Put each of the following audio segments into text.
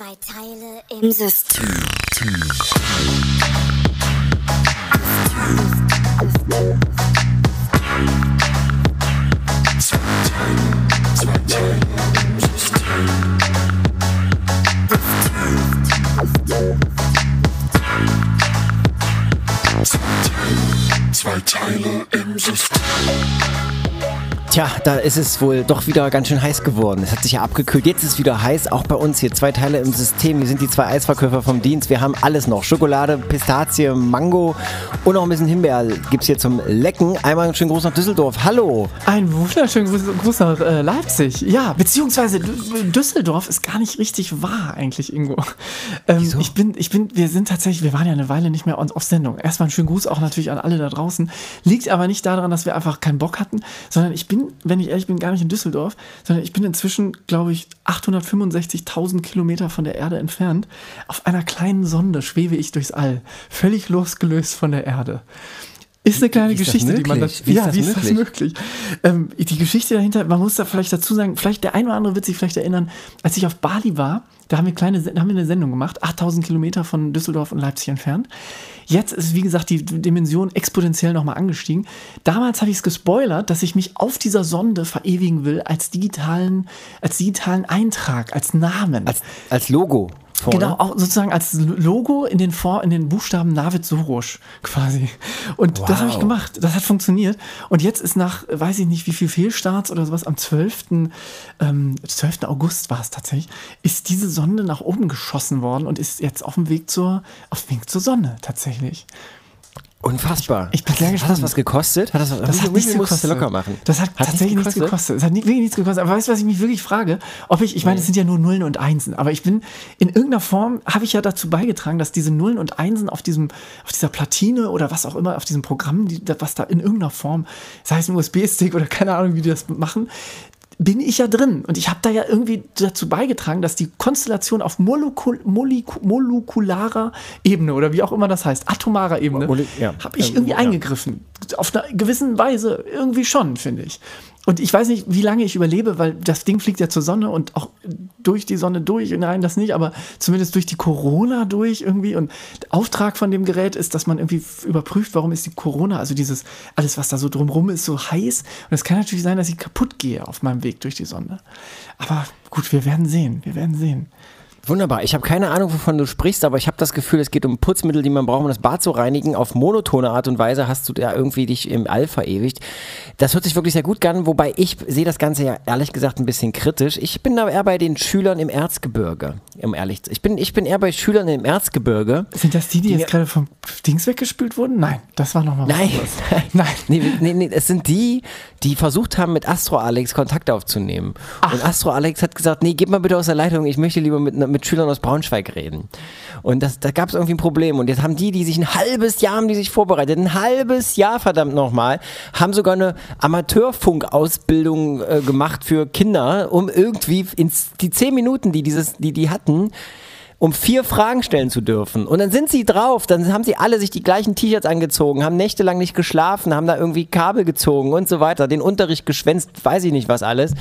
Zwei Teile im System. Zwei Teile im System. Tja, da ist es wohl doch wieder ganz schön heiß geworden. Es hat sich ja abgekühlt. Jetzt ist es wieder heiß, auch bei uns hier. Zwei Teile im System. Wir sind die zwei Eisverkäufer vom Dienst. Wir haben alles noch. Schokolade, Pistazie, Mango und noch ein bisschen Himbeer gibt es hier zum Lecken. Einmal einen schönen Gruß nach Düsseldorf. Hallo. Ein wunderschönen Gruß, nach äh, Leipzig. Ja, beziehungsweise Düsseldorf ist gar nicht richtig wahr eigentlich, Ingo. Ähm, ich bin, ich bin, wir sind tatsächlich, wir waren ja eine Weile nicht mehr auf Sendung. Erstmal einen schönen Gruß auch natürlich an alle da draußen. Liegt aber nicht daran, dass wir einfach keinen Bock hatten, sondern ich bin, wenn ich ehrlich bin, gar nicht in Düsseldorf, sondern ich bin inzwischen, glaube ich, 865.000 Kilometer von der Erde entfernt. Auf einer kleinen Sonde schwebe ich durchs All, völlig losgelöst von der Erde. Ist eine kleine Wie ist das Geschichte, die man das, Wie ist ja, das wie ist das möglich? möglich? Ähm, die Geschichte dahinter, man muss da vielleicht dazu sagen, vielleicht der ein oder andere wird sich vielleicht erinnern, als ich auf Bali war, da haben wir, kleine, da haben wir eine Sendung gemacht, 8000 Kilometer von Düsseldorf und Leipzig entfernt. Jetzt ist, wie gesagt, die Dimension exponentiell nochmal angestiegen. Damals habe ich es gespoilert, dass ich mich auf dieser Sonde verewigen will als digitalen, als digitalen Eintrag, als Namen. Als, als Logo vorne. Genau, auch sozusagen als Logo in den, Vor in den Buchstaben Navid Soros quasi. Und das habe ich Wow. gemacht. Das hat funktioniert. Und jetzt ist nach, weiß ich nicht, wie viel Fehlstarts oder sowas, am 12. Ähm, 12. August war es tatsächlich, ist diese Sonde nach oben geschossen worden und ist jetzt auf dem Weg zur, auf dem Weg zur Sonne tatsächlich. Unfassbar. Ich bin sehr Hat das gespannt. was gekostet? Hat das, Das wie hat nichts gekostet. locker machen? Das hat, tatsächlich nichts gekostet. Es hat nie, wirklich nichts gekostet. Aber weißt du, was ich mich wirklich frage? Ob ich, ich meine, es sind ja nur Nullen und Einsen, aber ich bin in irgendeiner Form, habe ich ja dazu beigetragen, dass diese Nullen und Einsen auf diesem, auf dieser Platine oder was auch immer, auf diesem Programm, die, was da in irgendeiner Form, sei es ein USB-Stick oder keine Ahnung, wie die das machen, bin ich ja drin. Und ich habe da ja irgendwie dazu beigetragen, dass die Konstellation auf molekul moleku molekularer Ebene oder wie auch immer das heißt, atomarer Ebene, Mole- ja. habe ich Ähm, irgendwie ja. eingegriffen. Auf einer gewissen Weise irgendwie schon, finde ich. Und ich weiß nicht, wie lange ich überlebe, weil das Ding fliegt ja zur Sonne und auch durch die Sonne durch. Nein, das nicht, aber zumindest durch die Corona durch irgendwie. Und der Auftrag von dem Gerät ist, dass man irgendwie überprüft, warum ist die Corona, also dieses, alles, was da so drumrum ist, so heiß. Und es kann natürlich sein, dass ich kaputt gehe auf meinem Weg durch die Sonne. Aber gut, wir werden sehen. Wir werden sehen. Wunderbar. Ich habe keine Ahnung, wovon du sprichst, aber ich habe das Gefühl, es geht um Putzmittel, die man braucht, um das Bad zu reinigen. Auf monotone Art und Weise hast du da irgendwie dich im All verewigt. Das hört sich wirklich sehr gut an, wobei ich sehe das Ganze ja ehrlich gesagt ein bisschen kritisch. Ich bin da eher bei den Schülern im Erzgebirge, um ehrlich zu Ich bin, ich bin eher bei Schülern im Erzgebirge. Sind das die, die jetzt gerade vom Dings weggespült wurden? Nein, das war nochmal was Nein, anderes. Nein. Nee, nee, nee, es sind die, die versucht haben, mit Astro Alex Kontakt aufzunehmen. Und Astro Alex hat gesagt, nee, gib mal bitte aus der Leitung, ich möchte lieber mit, mit Schülern aus Braunschweig reden. Und das, da gab es irgendwie ein Problem. Und jetzt haben die, die sich ein halbes Jahr haben die sich vorbereitet, ein halbes Jahr verdammt nochmal, haben sogar eine Amateurfunk-Ausbildung äh, gemacht für Kinder, um irgendwie ins, die zehn Minuten, die dieses, die, die hatten, um vier Fragen stellen zu dürfen. Und dann sind sie drauf, dann haben sie alle sich die gleichen T-Shirts angezogen, haben nächtelang nicht geschlafen, haben da irgendwie Kabel gezogen und so weiter, den Unterricht geschwänzt, weiß ich nicht was alles.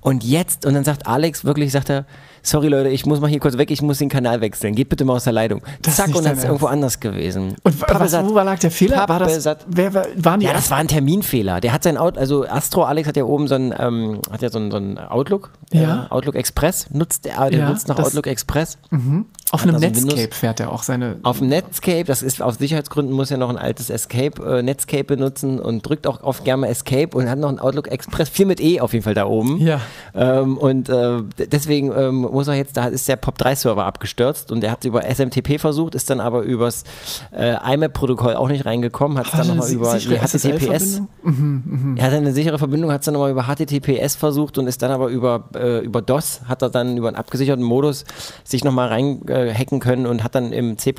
Und jetzt, und dann sagt Alex wirklich, sagt er, sorry Leute, ich muss mal hier kurz weg, ich muss den Kanal wechseln, geht bitte mal aus der Leitung. Das Zack, und dann ist irgendwo Ernst. anders gewesen. Und wa- was, wo lag der Fehler? War das, wer, war- waren die ja, das war ein Terminfehler. Der hat sein Out, also Astro Alex hat ja oben so ein, ähm, hat ja so ein, so ein Outlook, Ja. äh, Outlook Express, nutzt der, der Ja, nutzt nach das- Outlook Express. Auf einem also Netscape Windows- fährt er auch seine. Auf dem Netscape, das ist aus Sicherheitsgründen, muss ja noch ein altes Escape, äh, Netscape benutzen und drückt auch oft gerne mal Escape und hat noch ein Outlook Express, viel mit E auf jeden Fall da oben. Ja. Ähm, und äh, deswegen ähm, muss er jetzt, da ist der POP3-Server abgestürzt und der hat über SMTP versucht, ist dann aber übers äh, IMAP-Protokoll auch nicht reingekommen, hat es dann nochmal über die HTTPS. SSL-Verbindung? Er hat eine sichere Verbindung, hat es dann nochmal über HTTPS versucht und ist dann aber über, äh, über DOS, hat er dann über einen abgesicherten Modus sich nochmal reinhacken können und hat dann im C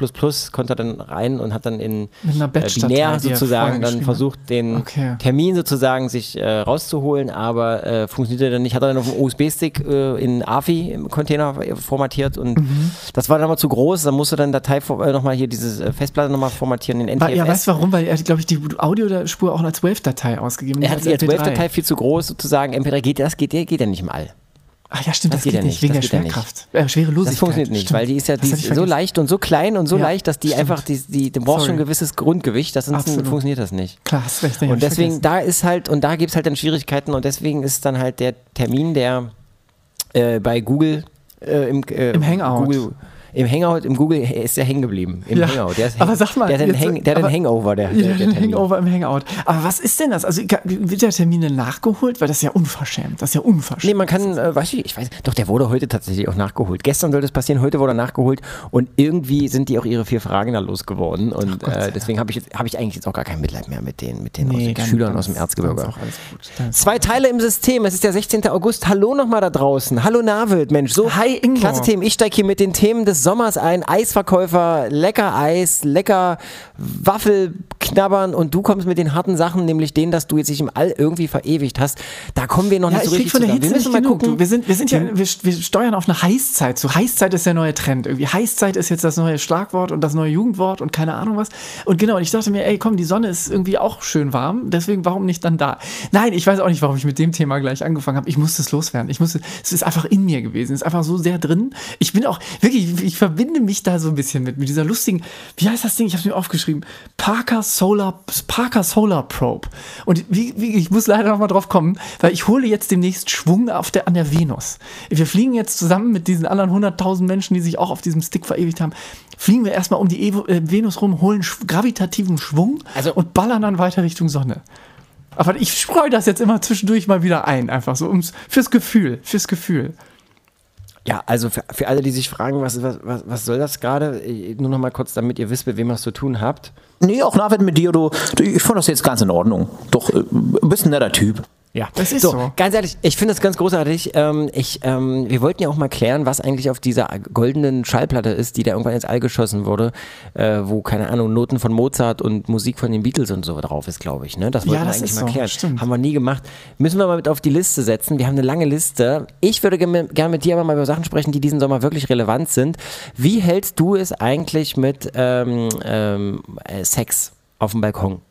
konnte er dann rein und hat dann in äh, binär sozusagen dann versucht, den Okay. Termin sozusagen sich äh, rauszuholen, aber äh, funktionierte dann nicht. Hat er dann auf dem USB-Stick äh, in AFI im Container formatiert und Mhm. das war dann mal zu groß. Dann musste dann Datei äh, nochmal hier diese Festplatte nochmal formatieren in NTFS. Ja, weißt du warum? Weil er, glaube ich, die Audiospur auch als Wave-Datei ausgegeben er hat die als MP3. Wave-Datei viel zu groß sozusagen. MP3 geht das geht, geht ja nicht im All. Ach ja, stimmt, das, geht geht ja nicht, wegen das der geht ja nicht. Schwerkraft. Äh, Schwerelosigkeit. Das funktioniert nicht, stimmt. weil die ist ja Das die ist so leicht und so klein und so Ja, leicht, dass die stimmt. einfach, die, die, du brauchst schon ein gewisses Grundgewicht, das sonst Absolut. funktioniert das nicht. Klar, hast recht. Und deswegen, da ist halt, und da gibt es halt dann Schwierigkeiten und deswegen ist dann halt der Termin, der äh, bei Google äh, im, äh, Im Hangout. Google, im Hangout, im Google ist der hängen geblieben. Im Ja, Hangout. Der ist aber sag mal, der hat einen, jetzt- Hang, der hat einen aber- Hangover, der, Ja, der, der. Hangover im Hangout. Aber was ist denn das? Also wird der Termin denn nachgeholt? Weil das ist ja unverschämt. Das ist ja unverschämt. Nee, man kann, äh, weiß ich, ich weiß, doch, der wurde heute tatsächlich auch nachgeholt. Gestern sollte es passieren, heute wurde er nachgeholt und irgendwie sind die auch ihre vier Fragen da losgeworden und Gott sei äh, deswegen habe ich, jetzt- hab ich eigentlich jetzt auch gar kein Mitleid mehr mit den, mit den, aus den dann- Schülern dann aus dem Erzgebirge. Zwei Teile im System. Es ist der 16. August. Hallo nochmal da draußen. Hallo Navild, Mensch. So, Hi, Ingo. klasse Themen. Ich steige hier mit den Themen des Sommers ein. Eisverkäufer, lecker Eis, lecker Waffel knabbern und du kommst mit den harten Sachen, nämlich denen, dass du jetzt dich im All irgendwie verewigt hast. Da kommen wir noch Ja, nicht ich so richtig von der. Hitze Wir nicht müssen mal genug. gucken. Du, wir, sind, wir, sind ja, wir, wir steuern auf eine Heißzeit. So Heißzeit ist der neue Trend. Irgendwie Heißzeit ist jetzt das neue Schlagwort und das neue Jugendwort und keine Ahnung was. Und genau, und ich dachte mir, ey, komm, die Sonne ist irgendwie auch schön warm. Deswegen, warum nicht dann da? Nein, ich weiß auch nicht, warum ich mit dem Thema gleich angefangen habe. Ich musste es loswerden. Ich musste, es ist einfach in mir gewesen. Es ist einfach so sehr drin. Ich bin auch, wirklich, ich verbinde mich da so ein bisschen mit, mit dieser lustigen, wie heißt das Ding? Ich habe es mir aufgeschrieben. Parker Solar, Parker Solar Probe. Und wie, wie, ich muss leider noch mal drauf kommen, weil ich hole jetzt demnächst Schwung auf der, an der Venus. Wir fliegen jetzt zusammen mit diesen anderen 100.000 Menschen, die sich auch auf diesem Stick verewigt haben, fliegen wir erstmal um die Evo, äh, Venus rum, holen sch gravitativen Schwung Also- und ballern dann weiter Richtung Sonne. Aber ich streue das jetzt immer zwischendurch mal wieder ein, einfach so ums, fürs Gefühl, fürs Gefühl. Ja, also für, für alle, die sich fragen, was, was, was, soll das gerade? Nur noch mal kurz, damit ihr wisst, mit wem ihr es zu tun habt. Nee, auch Navid mit dir, du, du, ich fand das jetzt ganz in Ordnung. Doch, äh, bist ein netter Typ. Ja, Das ist so. so. Ganz ehrlich, ich finde das ganz großartig. Ähm, ich, ähm, wir wollten ja auch mal klären, was eigentlich auf dieser goldenen Schallplatte ist, die da irgendwann ins All geschossen wurde, äh, wo, keine Ahnung, Noten von Mozart und Musik von den Beatles und so drauf ist, glaube ich. Ne? Das wollten Ja, wir das eigentlich ist mal so, klären. stimmt. Haben wir nie gemacht. Müssen wir mal mit auf die Liste setzen. Wir haben eine lange Liste. Ich würde gerne gern mit dir aber mal über Sachen sprechen, die diesen Sommer wirklich relevant sind. Wie hältst du es eigentlich mit ähm, ähm, äh, Sex auf dem Balkon?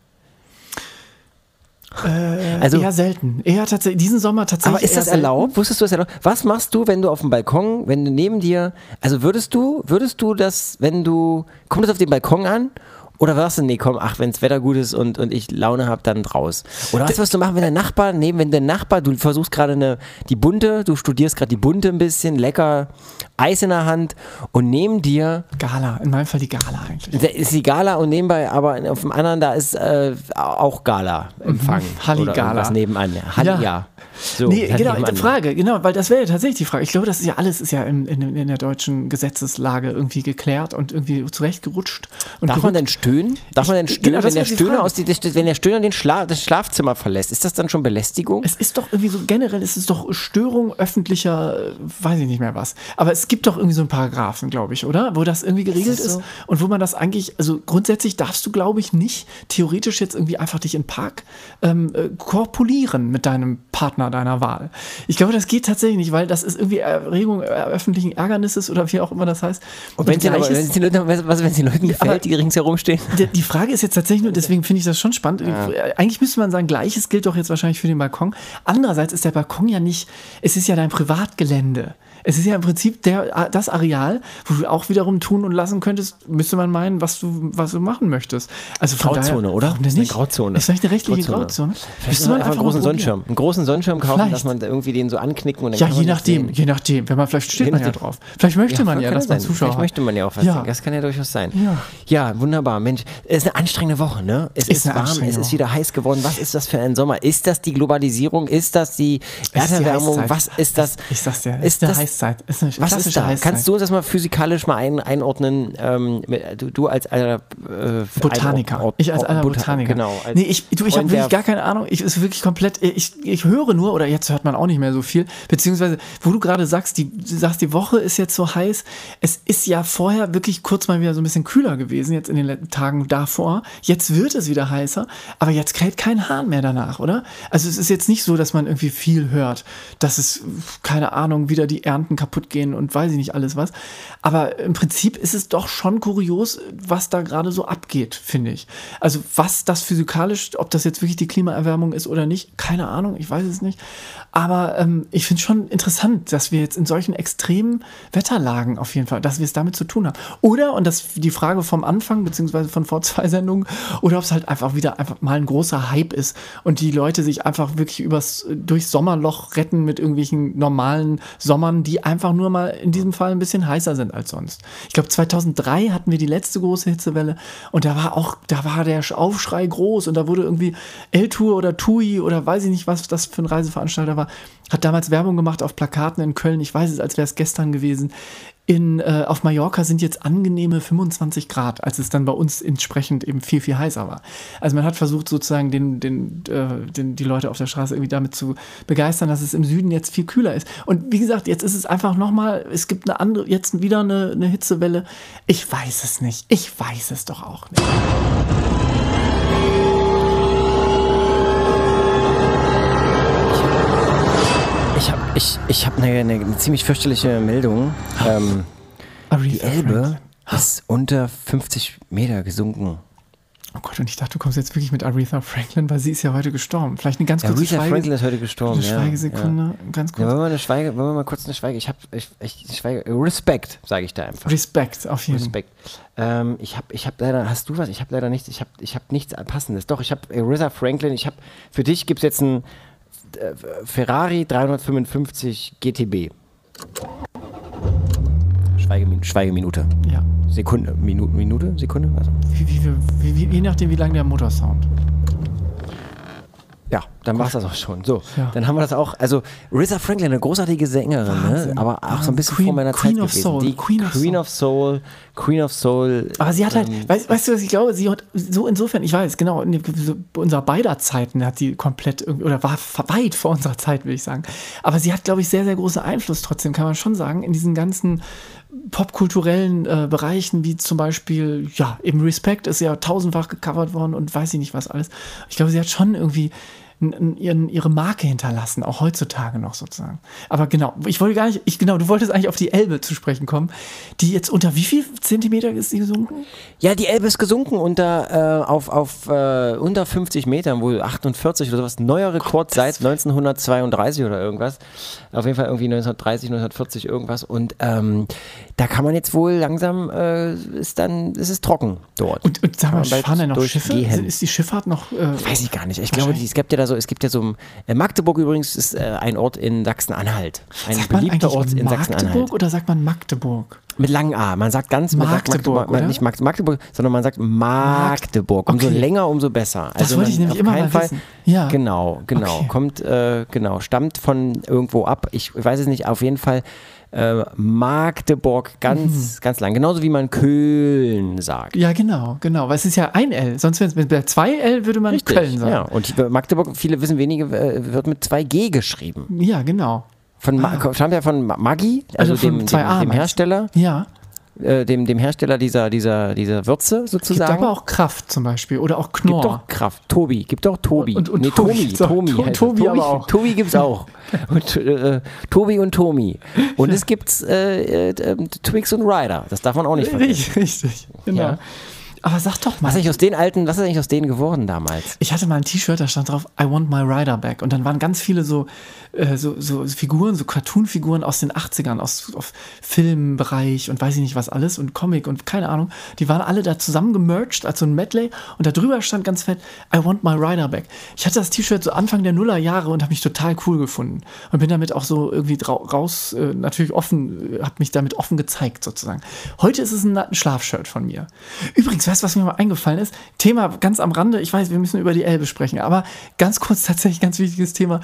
Also, eher selten. Eher tatsächlich, diesen Sommer tatsächlich. aber ist das selten. erlaubt? Wusstest du das erlaubt? Was machst du, wenn du auf dem Balkon, wenn du neben dir, also würdest du, würdest du das, wenn du, kommt das auf den Balkon an? Oder sagst du, nee, komm, ach, wenn das Wetter gut ist und, und ich Laune habe, dann raus. Oder was wirst du machen, wenn der Nachbar, neben, wenn der Nachbar, du versuchst gerade eine, die Bunte, du studierst gerade die Bunte ein bisschen, lecker, Eis in der Hand und neben dir Gala, in meinem Fall die Gala eigentlich. da ist die Gala und nebenbei, aber auf dem anderen, da ist äh, auch Gala-Empfang. Halli oder Gala. irgendwas nebenan. Halli, Ja. ja. So, nee, genau, die Frage, genau, weil das wäre ja tatsächlich die Frage. Ich glaube, das ist ja alles ist ja in, in, in der deutschen Gesetzeslage irgendwie geklärt und irgendwie zurechtgerutscht. Und Darf man gerückt. denn stöhnen? Darf man denn stöhnen, genau, wenn, der Stöhner aus die, wenn der Stöhner den Schla das Schlafzimmer verlässt? Ist das dann schon Belästigung? Es ist doch irgendwie so, generell ist es doch Störung öffentlicher, äh, weiß ich nicht mehr was. Aber es gibt doch irgendwie so einen Paragraphen, glaube ich, oder? Wo das irgendwie geregelt ist, so? und wo man das eigentlich, also grundsätzlich darfst du, glaube ich, nicht theoretisch jetzt irgendwie einfach dich in den Park ähm, äh, korpulieren mit deinem Partner deiner Wahl. Ich glaube, das geht tatsächlich nicht, weil das ist irgendwie Erregung äh, öffentlichen Ärgernisses oder wie auch immer das heißt. Und wenn es den, den Leuten, was, den Leuten aber- gefällt, die ringsherum stehen? die, die Frage ist jetzt tatsächlich nur, deswegen finde ich das schon spannend. Äh, Eigentlich müsste man sagen, gleiches gilt doch jetzt wahrscheinlich für den Balkon. Andererseits ist der Balkon ja nicht, es ist ja dein Privatgelände. Es ist ja im Prinzip der, das Areal, wo du auch wiederum tun und lassen könntest, müsste man meinen, was du, was du machen möchtest. Also von Grauzone, daher, oder? Warum Das ist denn eine nicht? Grauzone. Ist vielleicht eine rechtliche Grauzone. Grauzone? Vielleicht man einfach einen großen. Sonnenschirm. Einen großen Sonnenschirm kaufen, Vielleicht. dass man da irgendwie den so anknicken und dann Ja, je das nachdem, je nachdem. Wenn man vielleicht steht Je man ja drauf. Vielleicht möchte man ja, dass man. Zuschauer Vielleicht möchte man ja auch was. Ja. sehen. Das kann ja durchaus sein. Ja. ja, wunderbar. Mensch, es ist eine anstrengende Woche, ne? Es ist, Ist warm, es ist wieder heiß geworden. Was ist das für ein Sommer? Ist das die Globalisierung? Ist das die ist Erderwärmung? Was ist das? Ich sag's dir, es ist ist das, Heißzeit. Ist eine Was ist da? Heißzeit. Kannst du uns das mal physikalisch mal ein, einordnen? Ähm, du, du als äh, Botaniker. Ein- Ort- ich als alter Bota- Botaniker. Genau. als nee, ich, du, ich habe wirklich gar keine Ahnung. Ich ist wirklich komplett. Ich, ich höre nur, oder jetzt hört man auch nicht mehr so viel. Beziehungsweise, wo du gerade sagst, die, du sagst, die Woche ist jetzt so heiß. Es ist ja vorher wirklich kurz mal wieder so ein bisschen kühler gewesen, jetzt in den letzten Tagen davor. Jetzt wird es wieder heißer, aber jetzt kräht kein Hahn mehr danach, oder? Also es ist jetzt nicht so, dass man irgendwie viel hört, dass es, keine Ahnung, wieder die Quadranten kaputt gehen und weiß ich nicht alles was. Aber im Prinzip ist es doch schon kurios, was da gerade so abgeht, finde ich. Also was das physikalisch, ob das jetzt wirklich die Klimaerwärmung ist oder nicht, keine Ahnung, ich weiß es nicht. Aber ähm, ich finde es schon interessant, dass wir jetzt in solchen extremen Wetterlagen auf jeden Fall, dass wir es damit zu tun haben. Oder, und das die Frage vom Anfang, beziehungsweise von vor zwei Sendungen, oder ob es halt einfach wieder einfach mal ein großer Hype ist und die Leute sich einfach wirklich übers, durchs Sommerloch retten mit irgendwelchen normalen Sommern, die einfach nur mal in diesem Fall ein bisschen heißer sind als sonst. Ich glaube, 2003 hatten wir die letzte große Hitzewelle und da war auch, da war der Aufschrei groß und da wurde irgendwie L-Tour oder TUI oder weiß ich nicht, was das für ein Reiseveranstalter war, hat damals Werbung gemacht auf Plakaten in Köln. Ich weiß es, als wäre es gestern gewesen. In, äh, auf Mallorca sind jetzt angenehme 25 Grad, als es dann bei uns entsprechend eben viel, viel heißer war. Also man hat versucht sozusagen den, den, äh, den, die Leute auf der Straße irgendwie damit zu begeistern, dass es im Süden jetzt viel kühler ist. Und wie gesagt, jetzt ist es einfach nochmal, es gibt eine andere, jetzt wieder eine, eine Hitzewelle. Ich weiß es nicht. Ich weiß es doch auch nicht. Ich habe ich, ich hab eine, eine, eine ziemlich fürchterliche Meldung. Ähm, die Elbe ist unter 50 Meter gesunken. Oh Gott, und ich dachte, du kommst jetzt wirklich mit Aretha Franklin, weil sie ist ja heute gestorben. Vielleicht eine ganz kurze Aretha Schweige Franklin ist heute gestorben. eine ja, Schweigesekunde, ganz Ja. kurz. Ja, wollen wir eine Schweige, wollen wir mal kurz eine Schweige? Ich habe, ich, ich, Schweige, Respekt, sage ich da einfach. Respekt, auf jeden Fall. Respekt. Ähm, ich habe, ich habe leider, hast du was? Ich habe leider nichts. Ich habe, ich habe nichts passendes. Doch, ich habe Aretha Franklin. Ich habe, für dich gibt es jetzt ein äh, Ferrari 355 GTB. Schweigemin Schweigeminute. Ja. Sekunde, Minute, Minute, Sekunde, also. Wie, wie, je nachdem, wie lang der Motorsound. Ja, dann war es das auch schon. So, Ja. dann haben wir das auch. Also, Risa Franklin, eine großartige Sängerin, ne? Aber auch so ein bisschen Queen- vor meiner Queen Zeit of gewesen. Soul, Die Queen of Queen Soul. of Soul, Queen of Soul. Aber sie hat halt, ähm, weißt, weißt du, was ich glaube? Sie hat so insofern, ich weiß, genau, in so unserer beider Zeiten hat sie komplett irgendwie, oder war weit vor unserer Zeit, will ich sagen. Aber sie hat, glaube ich, sehr, sehr großen Einfluss trotzdem, kann man schon sagen, in diesen ganzen popkulturellen äh, Bereichen, wie zum Beispiel, ja, eben Respect ist ja tausendfach gecovert worden und weiß ich nicht was alles. Ich glaube, sie hat schon irgendwie ihren, ihre Marke hinterlassen, auch heutzutage noch sozusagen. Aber genau, ich wollte gar nicht, ich, genau, du wolltest eigentlich auf die Elbe zu sprechen kommen, die jetzt unter wie viel Zentimeter ist sie gesunken? Ja, die Elbe ist gesunken unter, äh, auf, auf äh, unter 50 Metern, wohl 48 oder sowas. Neuer Rekord seit 1932 oder irgendwas. Auf jeden Fall irgendwie 1930, 1940 irgendwas. Und ähm, da kann man jetzt wohl langsam, äh, ist dann, ist es trocken dort. Und, und sag Kann mal, fahren da noch Schiffe? Ist die Schifffahrt noch. Äh, Weiß ich gar nicht. Ich glaube, die- es gibt ja da so, es gibt ja so, äh, Magdeburg übrigens ist äh, ein Ort in Sachsen-Anhalt. Ein sagt beliebter Ort in Sachsen-Anhalt. Magdeburg oder sagt man Magdeburg? Mit langem A. Man sagt ganz Magdeburg, Magdeburg, nicht Mag- Magdeburg, sondern man sagt Magdeburg. Umso Okay. länger, umso besser. Also Das wollte ich nämlich immer mal Fall, wissen. Ja. Genau, genau. Okay. Kommt, äh, genau, stammt von irgendwo ab. Ich weiß es nicht, auf jeden Fall äh, Magdeburg ganz, ganz lang. Genauso wie man Köln sagt. Ja, genau, genau. Weil es ist ja ein L. Sonst, wenn es mit 2 L würde man Köln sagen. Ja, und Magdeburg, viele wissen wenige, äh, wird mit 2G geschrieben. Ja, genau. Von Ma stammt ja von Ma- Maggi, also, Also dem, dem, 2A dem? Hersteller, Ja. Äh, dem, dem Hersteller dieser, dieser, dieser Würze Gibt sozusagen. aber auch Kraft zum Beispiel. Oder auch Gibt Knorr. doch Kraft. Tobi. Gibt doch Tobi. Und- und nee, Tobi Tomi. gibt's auch. Tomi. To- heißt Tobi es. aber auch. Tobi gibt's auch. Und, äh, Tobi und Tomi. Und es gibt äh, äh, äh, Twix und Ryder. Das darf man auch nicht vergessen. Richtig, richtig. Genau. Ja. Aber sag doch mal. Was ist eigentlich aus den alten, was ist eigentlich aus denen geworden damals? Ich hatte mal ein T-Shirt, da stand drauf, I want my rider back. Und dann waren ganz viele so, äh, so, so Figuren, so Cartoon-Figuren aus den 80ern, aus, aus Filmbereich und weiß ich nicht was alles und Comic und keine Ahnung. Die waren alle da zusammen gemerged als so ein Medley und da drüber stand ganz fett, I want my rider back. Ich hatte das T-Shirt so Anfang der Nullerjahre und habe mich total cool gefunden. Und bin damit auch so irgendwie raus, äh, natürlich offen, äh, habe mich damit offen gezeigt sozusagen. Heute ist es ein, ein Schlafshirt von mir. Übrigens, weißt du, was mir mal eingefallen ist? Thema ganz am Rande, ich weiß, wir müssen über die Elbe sprechen, aber ganz kurz tatsächlich ganz wichtiges Thema.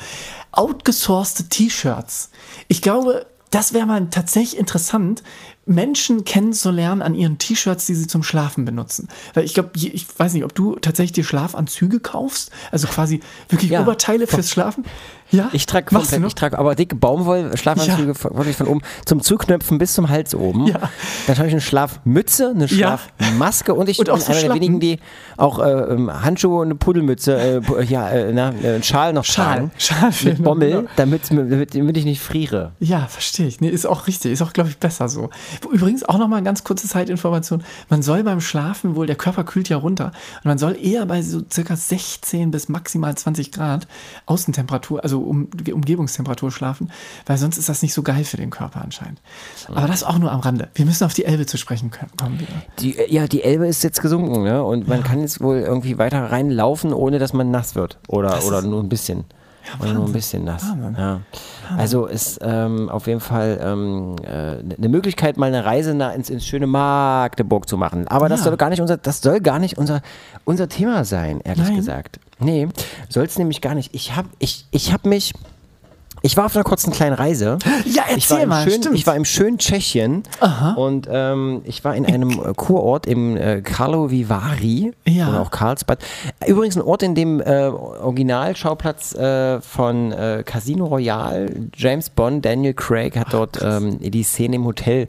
Outgesourcete T-Shirts. Ich glaube, das wäre mal tatsächlich interessant, Menschen kennenzulernen an ihren T-Shirts, die sie zum Schlafen benutzen. Weil ich glaube, ich weiß nicht, ob du tatsächlich dir Schlafanzüge kaufst, also quasi wirklich Ja. Oberteile fürs Schlafen. Ja? Ich trage komplett, ich trage aber dicke Baumwoll-Schlafanzüge von- wirklich von oben zum Zuknöpfen bis zum Hals oben. Ja. Dann habe ich eine Schlafmütze, eine Ja. Schlafmaske und ich Und auch bin so einer der wenigen, die auch äh, ähm, Handschuhe und eine Pudelmütze, äh, pu- ja, äh, na, äh, einen Schal noch Schal. Schal mit noch, Bommel, genau. damit, damit, damit ich nicht friere. Ja, verstehe ich. Nee, ist auch richtig. Ist auch, glaube ich, besser so. Übrigens auch nochmal eine ganz kurze Zeitinformation. Man soll beim Schlafen wohl, der Körper kühlt ja runter. Und man soll eher bei so circa 16 bis maximal 20 Grad Außentemperatur, also um, Umgebungstemperatur schlafen, weil sonst ist das nicht so geil für den Körper anscheinend. Aber das auch nur am Rande. Wir müssen auf die Elbe zu sprechen können- kommen. Die, äh, ja, die Elbe ist jetzt gesunken, ne? Und man kann jetzt wohl irgendwie weiter reinlaufen, ohne dass man nass wird. Oder, oder nur ein bisschen. Oder nur ein bisschen nass. Ja. Also ist ähm, auf jeden Fall ähm, äh, eine Möglichkeit, mal eine Reise nach, ins, ins schöne Magdeburg zu machen. Aber das Ja. soll gar nicht unser, das soll gar nicht unser, unser Thema sein, ehrlich Nein. gesagt. Nee, soll es nämlich gar nicht. Ich habe ich, ich hab mich. Ich war auf einer kurzen kleinen Reise. Ja, ich war erzähl im mal, schönen, stimmt. Ich war im schönen Tschechien und ähm, ich war in einem äh, Kurort im äh, Karlovy Vary Ja. oder auch Karlsbad. Übrigens ein Ort, in dem äh, Originalschauplatz äh, von äh, Casino Royale, James Bond, Daniel Craig hat dort ähm, die Szene im Hotel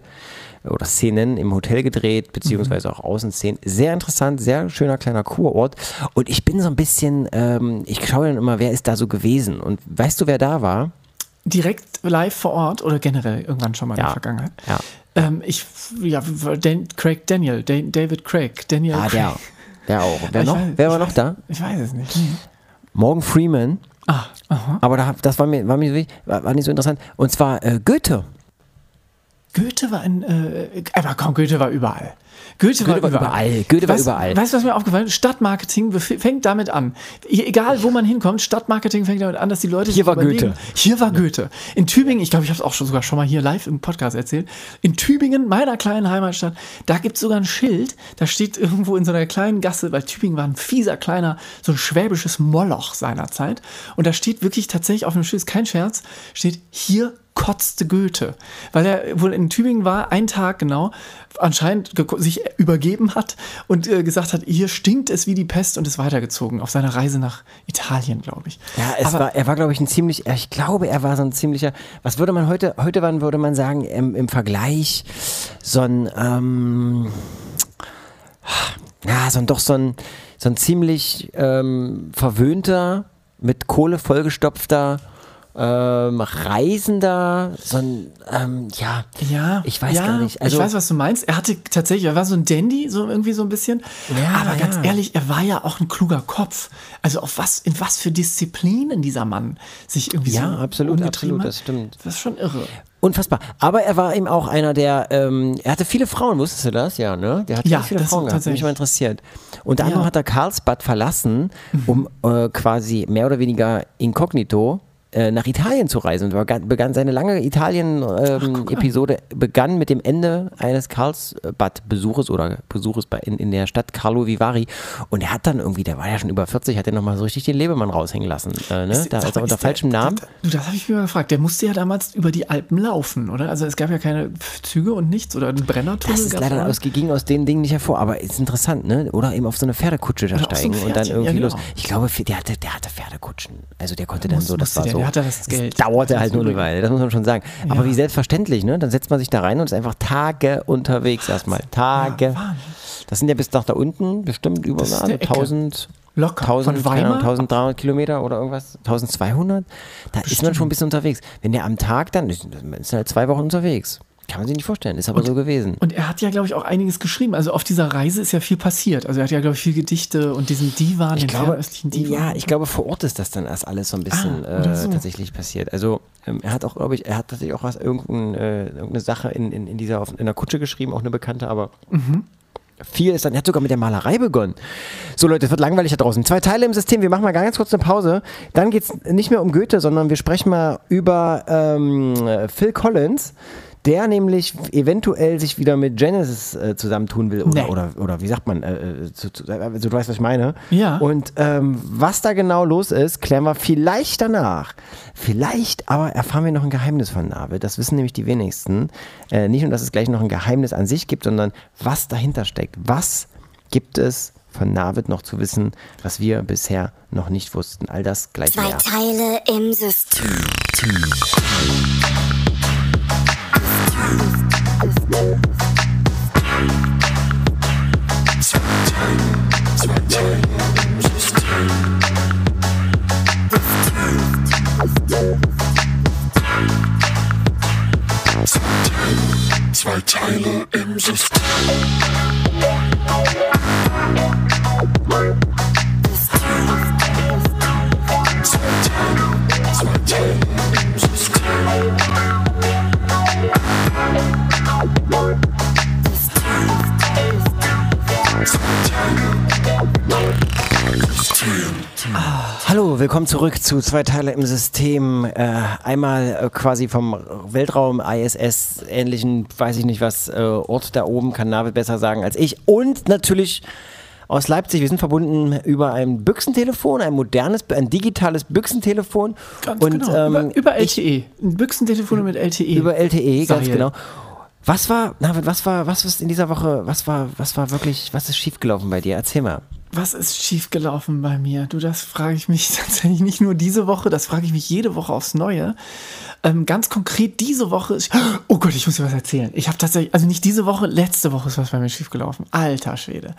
oder Szenen im Hotel gedreht, beziehungsweise auch Außenszenen. Sehr interessant, sehr schöner kleiner Kurort. Und ich bin so ein bisschen, ähm, ich schaue dann immer, wer ist da so gewesen? Und weißt du, wer da war? Direkt live vor Ort oder generell irgendwann schon mal in Ja. der Vergangenheit? Ja. Ähm, ich, ja, Dan, Craig Daniel, Dan, David Craig, Daniel Ah, Craig. der, der auch. Wer noch? weiß- wer war noch weiß- da? Ich weiß es nicht. Nee. Morgan Freeman. Ah, aha. Aber da, das war mir, war mir war, nicht so interessant. Und zwar äh, Goethe. Goethe war ein, äh, aber komm, Goethe war überall. Goethe, Goethe war überall. Goethe war weißt, überall. Weißt du, was mir aufgefallen ist? Stadtmarketing fängt damit an. Egal, wo man hinkommt, Stadtmarketing fängt damit an, dass die Leute Hier war überlegen, Goethe. Hier war Goethe. In Tübingen, ich glaube, ich habe es auch schon sogar schon mal hier live im Podcast erzählt. In Tübingen, meiner kleinen Heimatstadt, da gibt es sogar ein Schild, da steht irgendwo in so einer kleinen Gasse, weil Tübingen war ein fieser, kleiner, so ein schwäbisches Moloch seinerzeit. Und da steht wirklich tatsächlich auf dem Schild, ist kein Scherz, steht hier kotzte Goethe, weil er wohl in Tübingen war, ein Tag genau, anscheinend sich übergeben hat und äh, gesagt hat, hier stinkt es wie die Pest und ist weitergezogen auf seiner Reise nach Italien, glaube ich. Ja, es Aber war, er war, glaube ich, ein ziemlich, ich glaube, er war so ein ziemlicher, was würde man heute, heute wann würde man sagen, im, im Vergleich so ein, ähm, ja, so ein, doch so ein, so ein ziemlich ähm, verwöhnter, mit Kohle vollgestopfter, ähm, Reisender, so ein, ähm, ja, ja, ich weiß ja, gar nicht. Also, ich weiß, was du meinst. Er hatte tatsächlich, er war so ein Dandy, so irgendwie so ein bisschen. Ja, aber ganz ja. ehrlich, er war ja auch ein kluger Kopf. Also auf was, in was für Disziplinen dieser Mann sich irgendwie Ja, so absolut, absolut, hat. das stimmt. Das ist schon irre. Unfassbar. Aber er war eben auch einer, der, ähm, er hatte viele Frauen, wusstest du das? Ja, ne? Der hat Ja, viele Frauen gehabt, hat mich mal interessiert. Unter Ja. anderem hat er Karlsbad verlassen, um äh, quasi mehr oder weniger inkognito äh, nach Italien zu reisen. Und begann, seine lange Italien-Episode begann mit dem Ende eines Karlsbad-Besuches oder Besuches bei, in, in der Stadt Carlo Vivari. Und er hat dann irgendwie, der war ja schon über 40, hat er nochmal so richtig den Lebemann raushängen lassen. Äh, ne? Ist- Da mal, unter ist der- falschem Namen. Das, du, das habe ich mich mal gefragt. Der musste ja damals über die Alpen laufen, oder? Also es gab ja keine Züge und nichts oder einen Brennertunnel. Das ist leider aus, ging aus den Dingen nicht hervor, aber ist interessant, ne? Oder eben auf so eine Pferdekutsche da Oder auf so steigen und dann irgendwie ja, los. genau. Ich glaube, der hatte, der hatte Pferdekutschen. Also der konnte dann so, das war der, so. der hatte das Geld. dauerte halt nur eine. Weile, das muss man schon sagen. Aber Ja. wie selbstverständlich, ne? Dann setzt man sich da rein und ist einfach Tage unterwegs erstmal. Tage. Ja, das sind ja bis nach da unten bestimmt über Das ist na, eine Ecke. 1000. Locker. 1000, Von Weimar? 1300 Kilometer oder irgendwas, 1200, da ist man schon ein bisschen unterwegs. Wenn der am Tag dann, ist, ist er halt zwei Wochen unterwegs. Kann man sich nicht vorstellen, ist aber so gewesen. Und er hat ja, glaube ich, auch einiges geschrieben. Also auf dieser Reise ist ja viel passiert. Also er hat ja, glaube ich, viel Gedichte und diesen Divan, Ich den glaube, fernöstlichen Divan. ja, ich glaube, vor Ort ist das dann erst alles so ein bisschen Ah, äh, so. tatsächlich passiert. Also ähm, er hat auch, glaube ich, er hat tatsächlich auch was, irgendein, äh, irgendeine Sache in, in, in dieser, in der Kutsche geschrieben, auch eine bekannte, aber Mhm. viel ist dann, er hat sogar mit der Malerei begonnen. So Leute, es wird langweilig da draußen. Zwei Teile im System, wir machen mal ganz kurz eine Pause. Dann geht es nicht mehr um Goethe, sondern wir sprechen mal über ähm, Phil Collins. Der nämlich eventuell sich wieder mit Genesis äh, zusammentun will. Oder, Nee. oder, oder wie sagt man? Äh, äh, zu, zu, also du weißt, was ich meine. Ja. Und ähm, was da genau los ist, klären wir vielleicht danach. Vielleicht aber erfahren wir noch ein Geheimnis von Nabe. Das wissen nämlich die wenigsten. Äh, nicht nur, dass es gleich noch ein Geheimnis an sich gibt, sondern was dahinter steckt. Was gibt es von Navid noch zu wissen, was wir bisher noch nicht wussten. All das gleich Zwei mehr. Teile im System. Zwei Teile im System. Hallo, willkommen zurück zu zwei Teile im System. Äh, einmal äh, quasi vom Weltraum ISS ähnlichen, weiß ich nicht was, äh, Ort da oben, kann Navid besser sagen als ich. Und natürlich aus Leipzig. Wir sind verbunden über ein Büchsentelefon, ein modernes, ein digitales Büchsentelefon. Ganz und, genau. ähm, über, über LTE. Ein Büchsentelefon mit LTE. Über LTE, ganz Sahel. genau. Was war, Navid, was war, was ist in dieser Woche, was war, was war wirklich, was ist schiefgelaufen bei dir? Erzähl mal. Was ist schiefgelaufen bei mir? Du, das frage ich mich tatsächlich nicht nur diese Woche, das frage ich mich jede Woche aufs Neue. Ähm, ganz konkret diese Woche ist. Oh Gott, ich muss dir was erzählen. Ich habe tatsächlich, also nicht diese Woche, letzte Woche ist was bei mir schiefgelaufen. Alter Schwede.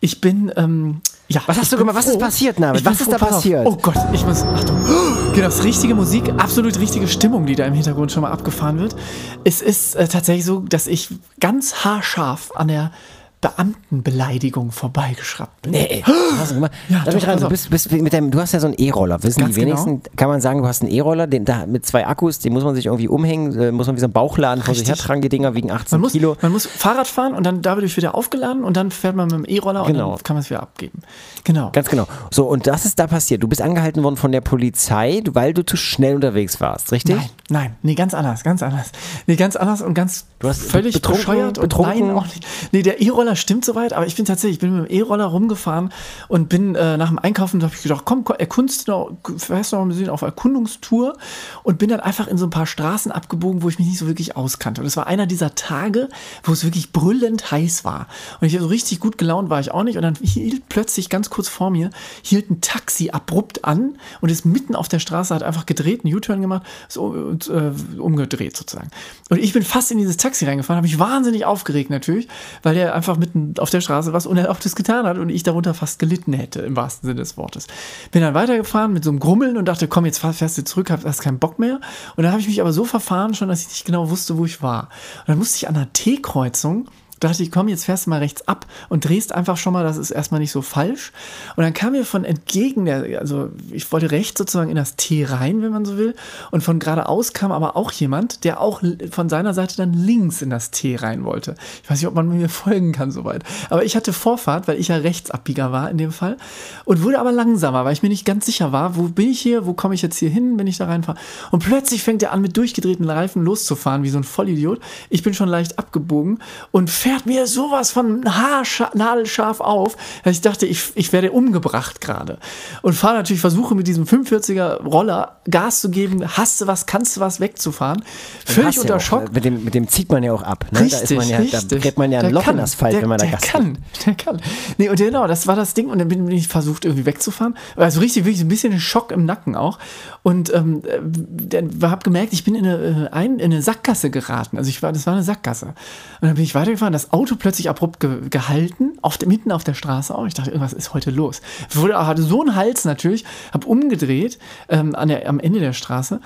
Ich bin, ähm, ja. Was hast du gemacht? Was ist passiert, Navid? Bin Was ist da passiert? Oh Gott, ich muss, Achtung. Genau, das richtige Musik, absolut richtige Stimmung, die da im Hintergrund schon mal abgefahren wird. Es ist äh, tatsächlich so, dass ich ganz haarscharf an der Beamtenbeleidigung vorbeigeschraubt bin. Nee, hast du gemacht? Ja, Lass mich ran. pass Du, bist, bist mit deinem, du hast ja so einen E-Roller, wissen Ganz die wenigsten. genau. Kann man sagen, du hast einen E-Roller, den da mit zwei Akkus, den muss man sich irgendwie umhängen, äh, muss man wie so ein Bauchladen vor sich hertragen, die Dinger wiegen 18 Man muss, Kilo. man muss Fahrrad fahren und dann dadurch wieder aufgeladen und dann fährt man mit dem E-Roller Genau. und dann kann man es wieder abgeben. Genau. Ganz genau. So, und das ist da passiert. Du bist angehalten worden von der Polizei, weil du zu schnell unterwegs warst, richtig? Nein, nein, nee, ganz anders, ganz anders. Nee, ganz anders und ganz Du hast völlig betrunken- bescheuert und betrunken- nein, auch nicht. Nee, der E-Roller stimmt soweit, aber ich bin tatsächlich, ich bin mit dem E-Roller rumgefahren und bin äh, nach dem Einkaufen, da habe ich gedacht, komm, komm, erkundst noch, fährst noch ein bisschen auf Erkundungstour und bin dann einfach in so ein paar Straßen abgebogen, wo ich mich nicht so wirklich auskannte. Und es war einer dieser Tage, wo es wirklich brüllend heiß war. Und ich so richtig gut gelaunt war ich auch nicht. Und dann hielt plötzlich ganz kurz vor mir, hielt ein Taxi abrupt an und ist mitten auf der Straße, hat einfach gedreht, einen U-Turn gemacht so, und äh, umgedreht sozusagen. Und ich bin fast in dieses Taxi reingefahren, habe mich wahnsinnig aufgeregt natürlich, weil der einfach mitten auf der Straße was Unerlaubtes getan hat und ich darunter fast gelitten hätte, im wahrsten Sinne des Wortes. Bin dann weitergefahren mit so einem Grummeln und dachte, komm, jetzt fährst du zurück, hast keinen Bock mehr. Und dann habe ich mich aber so verfahren schon, dass ich nicht genau wusste, wo ich war. Und dann musste ich an einer T-Kreuzung dachte ich, komm, jetzt fährst du mal rechts ab und drehst einfach schon mal, das ist erstmal nicht so falsch. Und dann kam mir von entgegen der, also ich wollte rechts sozusagen in das T rein, wenn man so will. Und von geradeaus kam aber auch jemand, der auch von seiner Seite dann links in das T rein wollte. Ich weiß nicht, ob man mir folgen kann soweit. Aber ich hatte Vorfahrt, weil ich ja Rechtsabbieger war in dem Fall. Und wurde aber langsamer, weil ich mir nicht ganz sicher war, wo bin ich hier, wo komme ich jetzt hier hin, wenn ich da reinfahre. Und plötzlich fängt er an, mit durchgedrehten Reifen loszufahren, wie so ein Vollidiot. Ich bin schon leicht abgebogen und fährt mir sowas von nadelscharf auf, dass ich dachte, ich, ich werde umgebracht gerade. Und fahre natürlich, versuche mit diesem 45er Roller Gas zu geben, hast du was, kannst du was wegzufahren. Völlig ja unter auch, Schock. Mit dem, mit dem zieht man ja auch ab. Ne? Richtig, da, ist man ja, richtig. da kriegt man ja ein Der Loch kann, in Asphalt, der, wenn man da der Gas kann, der kann. Nee, und genau, das war das Ding. Und dann bin, ich versucht, irgendwie wegzufahren. Also richtig, wirklich ein bisschen Schock im Nacken auch. Und ähm, äh, dann habe gemerkt, ich bin in eine, äh, in eine Sackgasse geraten. Also ich war, das war eine Sackgasse. Und dann bin ich weitergefahren, das Auto plötzlich abrupt ge gehalten, auf mitten auf der Straße auch. Ich dachte, irgendwas ist heute los. Wurde, hatte so einen Hals natürlich, habe umgedreht ähm, an der, am Ende der Straße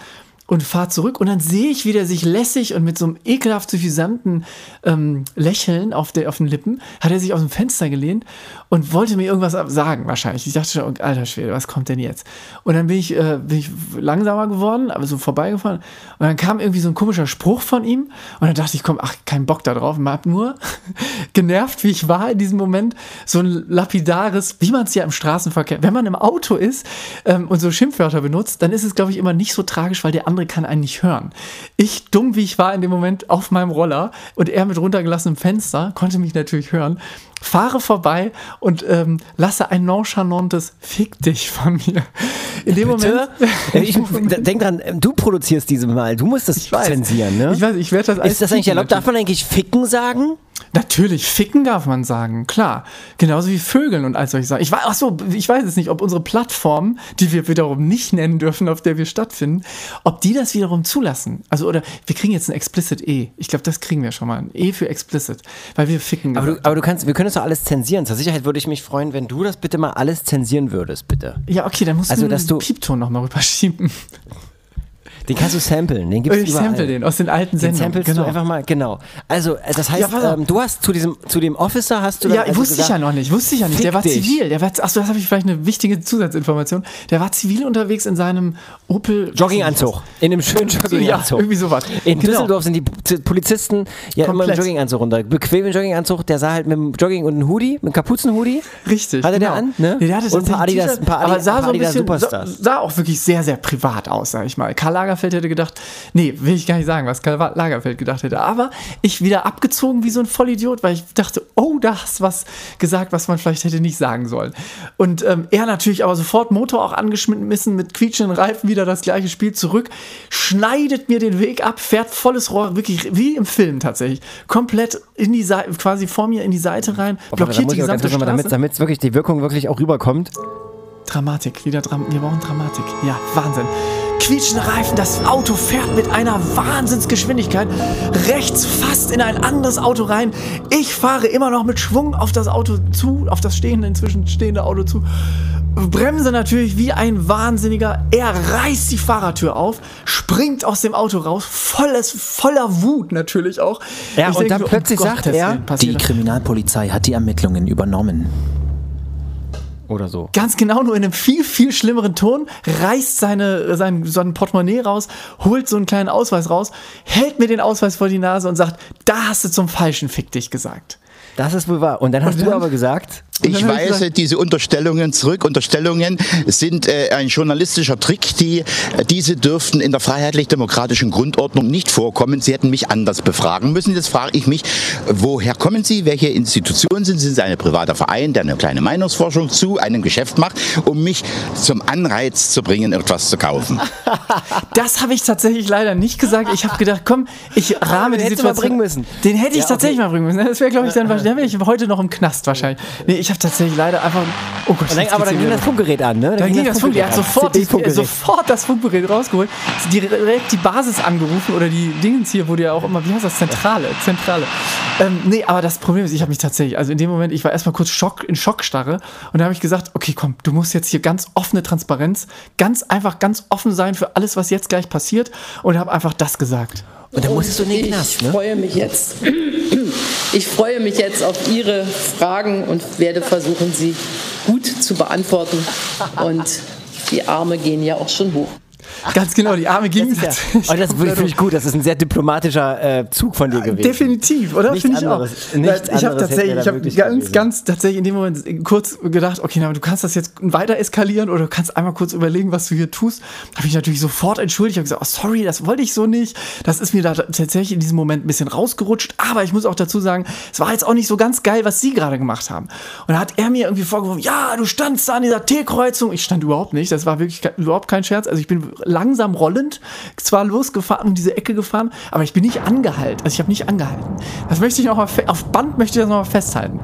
und fahre zurück und dann sehe ich, wie der sich lässig und mit so einem ekelhaft suffisanten ähm, Lächeln auf, der, auf den Lippen, hat er sich aus dem Fenster gelehnt und wollte mir irgendwas sagen wahrscheinlich. Ich dachte schon, oh, alter Schwede, was kommt denn jetzt? Und dann bin ich, äh, bin ich langsamer geworden, aber so vorbeigefahren und dann kam irgendwie so ein komischer Spruch von ihm und dann dachte ich, komm, ach, kein Bock da drauf, hab nur genervt, wie ich war in diesem Moment, so ein lapidares, wie man es ja im Straßenverkehr, wenn man im Auto ist ähm, und so Schimpfwörter benutzt, dann ist es, glaube ich, immer nicht so tragisch, weil der andere kann einen nicht hören. Ich, dumm wie ich war in dem Moment auf meinem Roller und er mit runtergelassenem Fenster, konnte mich natürlich hören, fahre vorbei und ähm, lasse ein nonchalantes Fick dich von mir. In dem Moment. Äh, Ich, denk dran, du produzierst diese Mal, du musst das weiß. zensieren, ne? Ich weiß, ich werde das als ist das eigentlich erlaubt? Darf man eigentlich ficken sagen? Natürlich, ficken darf man sagen, klar. Genauso wie Vögeln und all solche Sachen. Ich weiß, ach so, ich weiß es nicht, ob unsere Plattform, die wir wiederum nicht nennen dürfen, auf der wir stattfinden, ob die das wiederum zulassen. Also, oder wir kriegen jetzt ein Explicit E. Ich glaube, das kriegen wir schon mal. Ein E für Explicit. Weil wir ficken. Aber du, aber du kannst, wir können das doch alles zensieren. Zur Sicherheit würde ich mich freuen, wenn du das bitte mal alles zensieren würdest, bitte. ja, okay, dann musst Also, du den Piepton nochmal rüberschieben. Den kannst du samplen, den gibt's Ich überall. sample den aus den alten Den Sendungen. samplest du einfach mal, genau. Also, äh, das heißt, Ja, ähm, du hast zu diesem, zu dem Officer hast du Ja, also wusste ich gesagt, ja noch nicht, wusste ich ja nicht. Der war dich. zivil. Der war, achso, das habe ich vielleicht eine wichtige Zusatzinformation. Der war zivil unterwegs in seinem Opel. Jogginganzug. In einem schönen Ja, Jogginganzug. irgendwie sowas. In Genau. Düsseldorf sind die Polizisten ja immer im Komplett. Jogginganzug runter. Bequemen Jogginganzug, der sah halt mit einem Jogging und einem Hoodie, mit einem Kapuzenhoodie. Richtig. Hatte der genau. an, ne? Nee, der hatte Und ein paar Adidas- ein paar Adi- aber sah ein paar so ein Adidas bisschen, sah, Superstars. sah auch wirklich sehr, sehr privat aus, sag ich mal. Karl Lagerfeld hätte gedacht, nee, will ich gar nicht sagen, was Karl Lagerfeld gedacht hätte. Aber ich wieder abgezogen wie so ein Vollidiot, weil ich dachte, oh, da hast was gesagt, was man vielleicht hätte nicht sagen sollen. Und ähm, er natürlich aber sofort Motor auch angeschmissen mit quietschenden Reifen, wieder das gleiche Spiel zurück, schneidet mir den Weg ab, fährt volles Rohr, wirklich wie im Film tatsächlich, komplett in die Seite, quasi vor mir in die Seite rein, Oh, blockiert muss die gesamte Straße. damit es wirklich die Wirkung wirklich auch rüberkommt. Dramatik, wieder Dram wir brauchen Dramatik. Ja, Wahnsinn. Quietschende Reifen, das Auto fährt mit einer Wahnsinnsgeschwindigkeit rechts fast in ein anderes Auto rein. Ich fahre immer noch mit Schwung auf das Auto zu, auf das stehende, inzwischen stehende Auto zu. Bremse natürlich wie ein Wahnsinniger. Er reißt die Fahrertür auf, springt aus dem Auto raus, volles, voller Wut natürlich auch. Ja, Ich und denke dann mir, plötzlich sagt Gottes er, Willen, passiert Die. Kriminalpolizei hat die Ermittlungen übernommen. Oder so. Ganz genau, nur in einem viel, viel schlimmeren Ton, reißt seine, sein, sein Portemonnaie raus, holt so einen kleinen Ausweis raus, hält mir den Ausweis vor die Nase und sagt, da hast du zum falschen Fick dich gesagt. Das ist wohl wahr. Und dann hast Und du dann- aber gesagt, Ich weise gesagt- diese Unterstellungen zurück. Unterstellungen sind äh, ein journalistischer Trick. Die, äh, diese dürften in der freiheitlich-demokratischen Grundordnung nicht vorkommen. Sie hätten mich anders befragen müssen. Jetzt frage ich mich, woher kommen Sie? Welche Institution sind Sie? Sind Sie ein privater Verein, der eine kleine Meinungsforschung zu einem Geschäft macht, um mich zum Anreiz zu bringen, etwas zu kaufen? Das habe ich tatsächlich leider nicht gesagt. Ich habe gedacht, komm, ich rahme den die du mal Situation. bringen müssen. Den hätte ich Ja, tatsächlich okay. mal bringen müssen. Das wäre, glaube ich, dann, dann wäre ich heute noch im Knast wahrscheinlich. Nee, ich habe tatsächlich leider einfach. Oh Gott, dann, aber dann ging das Funkgerät an, ne? Da ging das Funkgerät, er hat an. sofort, die, sofort das Funkgerät rausgeholt, direkt die Basis angerufen oder die Dingens hier, wo der auch immer, wie heißt das, Zentrale, Zentrale. Ähm, nee, aber das Problem ist, ich habe mich tatsächlich, also in dem Moment, ich war erstmal kurz Schock, in Schockstarre und da habe ich gesagt, okay, komm, du musst jetzt hier ganz offene Transparenz, ganz einfach ganz offen sein für alles, was jetzt gleich passiert und habe einfach das gesagt. Und dann musstest du in den ich Knast, ne? freue mich jetzt. Ich freue mich jetzt auf Ihre Fragen und werde versuchen, sie gut zu beantworten. Und die Arme gehen ja auch schon hoch. Ganz genau, die Arme gingen Ja. Und das finde ich gut, das ist ein sehr diplomatischer äh, Zug von dir gewesen. Definitiv, oder? Finde ich auch. ich habe tatsächlich, da ich habe ganz, gewesen. ganz tatsächlich in dem Moment kurz gedacht, okay, na, du kannst das jetzt weiter eskalieren oder du kannst einmal kurz überlegen, was du hier tust. Habe ich natürlich sofort entschuldigt, habe gesagt, oh, sorry, das wollte ich so nicht. Das ist mir da tatsächlich in diesem Moment ein bisschen rausgerutscht. Aber ich muss auch dazu sagen, es war jetzt auch nicht so ganz geil, was sie gerade gemacht haben. Und da hat er mir irgendwie vorgeworfen, ja, du standst da an dieser T-Kreuzung. Ich stand überhaupt nicht. Das war wirklich überhaupt kein Scherz. Also ich bin langsam rollend zwar losgefahren und diese Ecke gefahren, aber ich bin nicht angehalten. Also ich habe nicht angehalten. Das möchte ich noch mal fe- auf Band möchte ich das noch mal festhalten.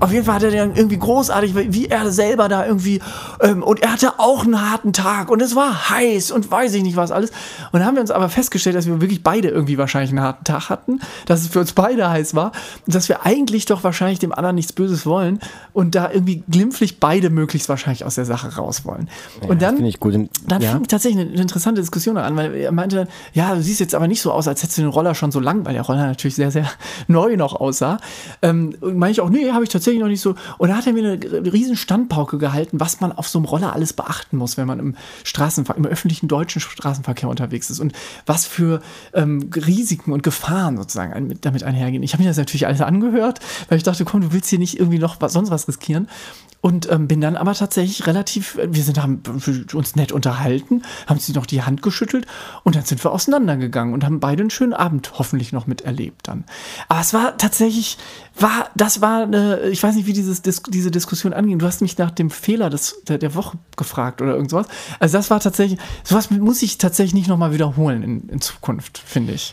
Auf jeden Fall hat er dann irgendwie großartig, wie er selber da irgendwie ähm, und er hatte auch einen harten Tag und es war heiß und weiß ich nicht was alles. Und dann haben wir uns aber festgestellt, dass wir wirklich beide irgendwie wahrscheinlich einen harten Tag hatten, dass es für uns beide heiß war und dass wir eigentlich doch wahrscheinlich dem anderen nichts Böses wollen und da irgendwie glimpflich beide möglichst wahrscheinlich aus der Sache raus wollen. und dann gut. Dann ja. fing tatsächlich eine interessante Diskussion an, weil er meinte, ja, du siehst jetzt aber nicht so aus, als hättest du den Roller schon so lang, weil der Roller natürlich sehr, sehr neu noch aussah. Ähm, meine ich auch, nee, habe ich tatsächlich noch nicht so. Und da hat er mir eine riesen Standpauke gehalten, was man auf so einem Roller alles beachten muss, wenn man im Straßenverkehr, im öffentlichen deutschen Straßenverkehr unterwegs ist und was für ähm, Risiken und Gefahren sozusagen damit einhergehen. Ich habe mir das natürlich alles angehört, weil ich dachte, komm, du willst hier nicht irgendwie noch was, sonst was riskieren. Und ähm, bin dann aber tatsächlich relativ, wir sind haben uns nett unterhalten, haben sie noch die Hand geschüttelt und dann sind wir auseinandergegangen und haben beide einen schönen Abend hoffentlich noch miterlebt dann. Aber es war tatsächlich, war, das war eine, ich weiß nicht, wie dieses, diese Diskussion anging. Du hast mich nach dem Fehler des, der, der Woche gefragt oder irgendwas. Also das war tatsächlich, sowas muss ich tatsächlich nicht nochmal wiederholen in, in Zukunft, finde ich.